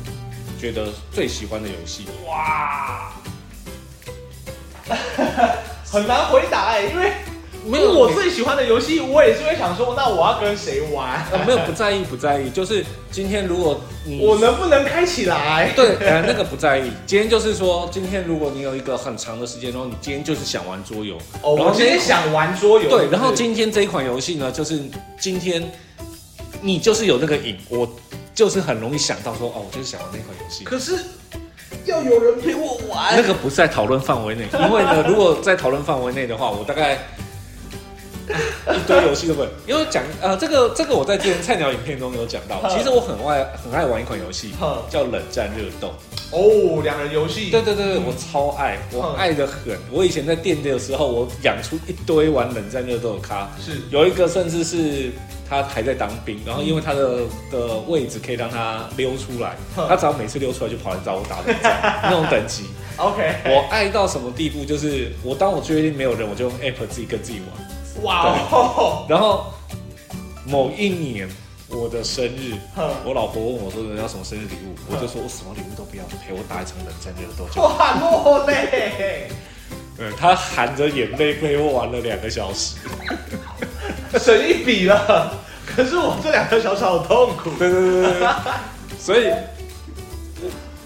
觉得最喜欢的游戏，哇，很难回答哎，因为。没有我最喜欢的游戏，我也是会想说，那我要跟谁玩？呃，没有不在意，不在意，就是今天如果你我能不能开起来？对，呃，那个不在意。今天就是说，今天如果你有一个很长的时间，然后你今天就是想玩桌游，哦，我今天想玩桌游。对，然后今天这一款游戏呢，就是今天你就是有那个瘾，我就是很容易想到说，哦，我就是想玩那款游戏。可是要有人陪我玩，那个不在讨论范围内，因为呢，如果在讨论范围内的话，我大概。一堆游戏都不对？因为讲呃，这个这个我在之前菜鸟影片中有讲到，其实我很爱很爱玩一款游戏，叫冷战热斗。哦，两人游戏。对对对对，我超爱，我爱的很。我以前在店里的时候，我养出一堆玩冷战热斗的咖，是有一个甚至是他还在当兵，然后因为他的的位置可以让他溜出来，他只要每次溜出来就跑来找我打冷战那种等级。OK，我爱到什么地步？就是我当我确定没有人，我就用 App 自己跟自己玩。哇哦！然后某一年我的生日，我老婆问我说：“人要什么生日礼物？”我就说：“我什么礼物都不要，陪我打一场冷战热斗。”哇，落泪！对，他含着眼泪陪我玩了两个小时，省一笔了。可是我这两个小时好痛苦。对对对对，所以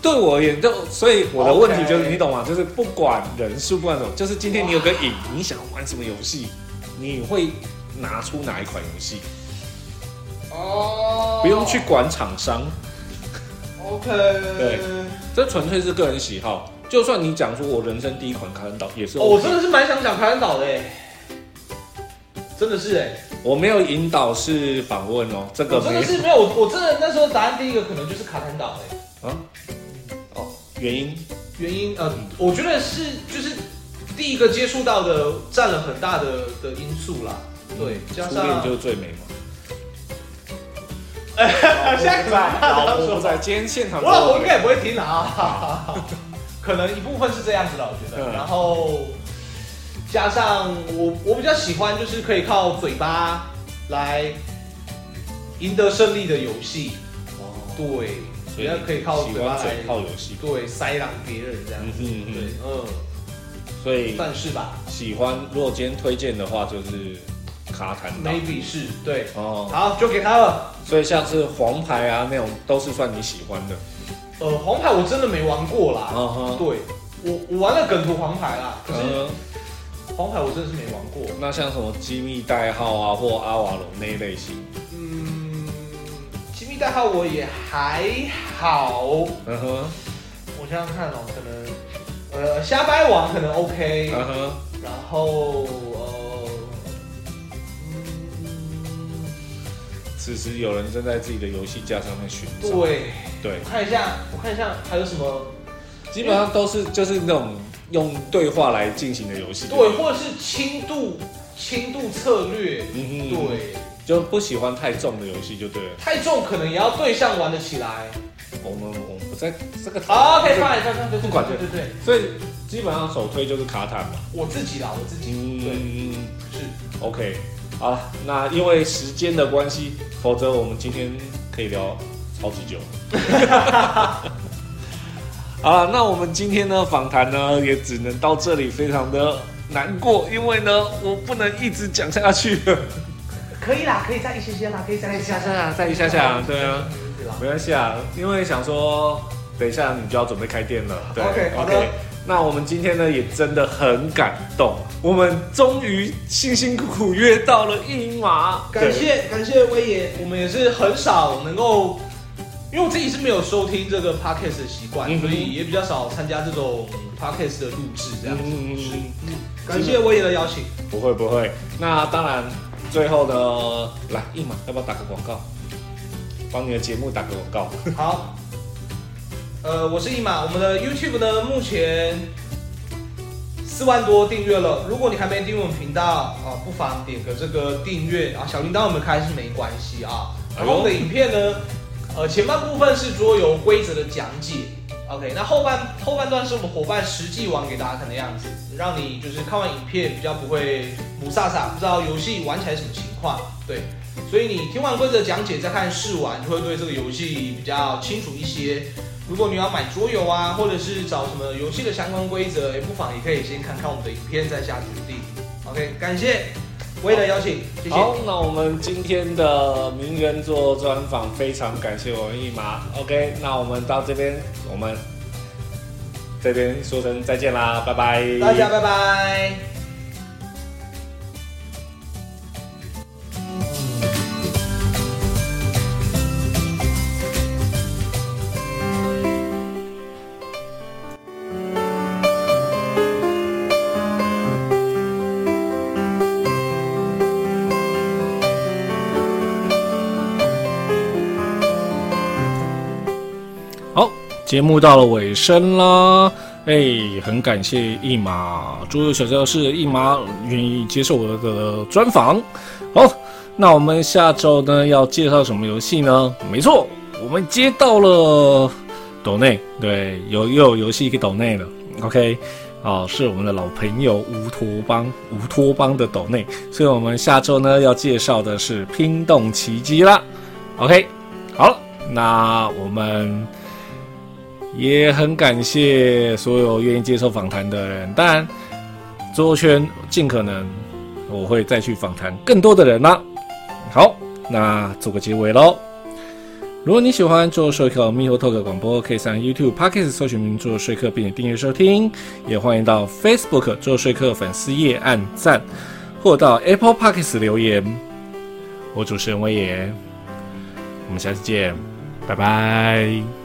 对我而言，就所以我的问题就是，你懂吗？就是不管人数，不管什么，就是今天你有个瘾，你想玩什么游戏？你会拿出哪一款游戏？哦，不用去管厂商。OK，对，这纯粹是个人喜好。就算你讲出我人生第一款卡坦岛，也是、OK。我真的是蛮想讲卡坦岛的，真的是哎。我没有引导式访问哦，这个真的是没有。我我真的那时候答案第一个可能就是卡坦岛哎。啊？哦，原因？原因呃，我觉得是就是。第一个接触到的占了很大的的因素啦，对，加上初恋就是最美嘛。哎，现在不在，老婆不在，今天现场。我老婆应该也不会听啊，可能一部分是这样子的，我觉得。然后加上我，我比较喜欢就是可以靠嘴巴来赢得胜利的游戏。哦，对，比较可以靠嘴巴来靠游戏，对，塞朗别人这样子，对，嗯，所以算是吧。喜欢，如果今天推荐的话，就是卡坦岛，maybe 是对。哦，好，就给他了。所以像是黄牌啊那种，都是算你喜欢的。呃，黄牌我真的没玩过啦，嗯哼，对。我我玩了梗图黄牌啦，可是黄牌我真的是没玩过。那像什么机密代号啊，或阿瓦隆那一类型？嗯，机密代号我也还好，嗯哼，我想想看哦，可能，呃，瞎掰王可能 OK，嗯哼，然后呃，此时有人正在自己的游戏架上面寻找，对对，我看一下，我看一下还有什么，基本上都是就是那种用对话来进行的游戏，对，或者是轻度轻度策略，嗯哼，对。就不喜欢太重的游戏就对了，太重可能也要对象玩得起来。我们我们不在这个好，OK，放一放，放不管对对对。所以基本上首推就是卡坦嘛。我自己啦，我自己。嗯，是 OK。好，那因为时间的关系，否则我们今天可以聊超级久。好了，那我们今天呢访谈呢也只能到这里，非常的难过，因为呢我不能一直讲下去了。可以啦，可以再一些些啦，可以再一下下，再一下下，对啊，没关系啊，因为想说，等一下你就要准备开店了，对，OK OK，那我们今天呢也真的很感动，我们终于辛辛苦苦约到了一马，感谢感谢威爷，我们也是很少能够，因为我自己是没有收听这个 Podcast 的习惯，嗯、所以也比较少参加这种 Podcast 的录制这样子，嗯嗯嗯，感谢威爷的邀请，不会不会，那当然。最后呢，来一马，要不要打个广告？帮你的节目打个广告。好，呃，我是一马，我们的 YouTube 呢，目前四万多订阅了。如果你还没订阅我们频道啊，不妨点个这个订阅啊，小铃铛我们开是没关系啊。然后我们的影片呢，呃，前半部分是桌游规则的讲解。OK，那后半后半段是我们伙伴实际玩给大家看的样子，让你就是看完影片比较不会雾煞煞，不知道游戏玩起来什么情况。对，所以你听完规则讲解再看试玩，就会对这个游戏比较清楚一些。如果你要买桌游啊，或者是找什么游戏的相关规则，也不妨也可以先看看我们的影片再下决定。OK，感谢。我也来邀请，谢谢。好，那我们今天的名人做专访非常感谢我们一麻。OK，那我们到这边，我们这边说声再见啦，拜拜。大家拜拜。节目到了尾声啦，哎，很感谢一马猪肉小教室一马愿意接受我的专访。好，那我们下周呢要介绍什么游戏呢？没错，我们接到了抖内，对，有又有游戏给抖内了。OK，好，是我们的老朋友乌托邦，乌托邦的抖内，所以我们下周呢要介绍的是《拼动奇迹》啦。OK，好，那我们。也很感谢所有愿意接受访谈的人，当然，桌圈尽可能我会再去访谈更多的人啦。好，那做个结尾喽。如果你喜欢做说客 miHoTalk 广播，可以上 YouTube、Podcast 搜寻名做说客，并且订阅收听。也欢迎到 Facebook 做说客粉丝页按赞，或到 Apple Podcast 留言。我主持人威爷，我们下次见，拜拜。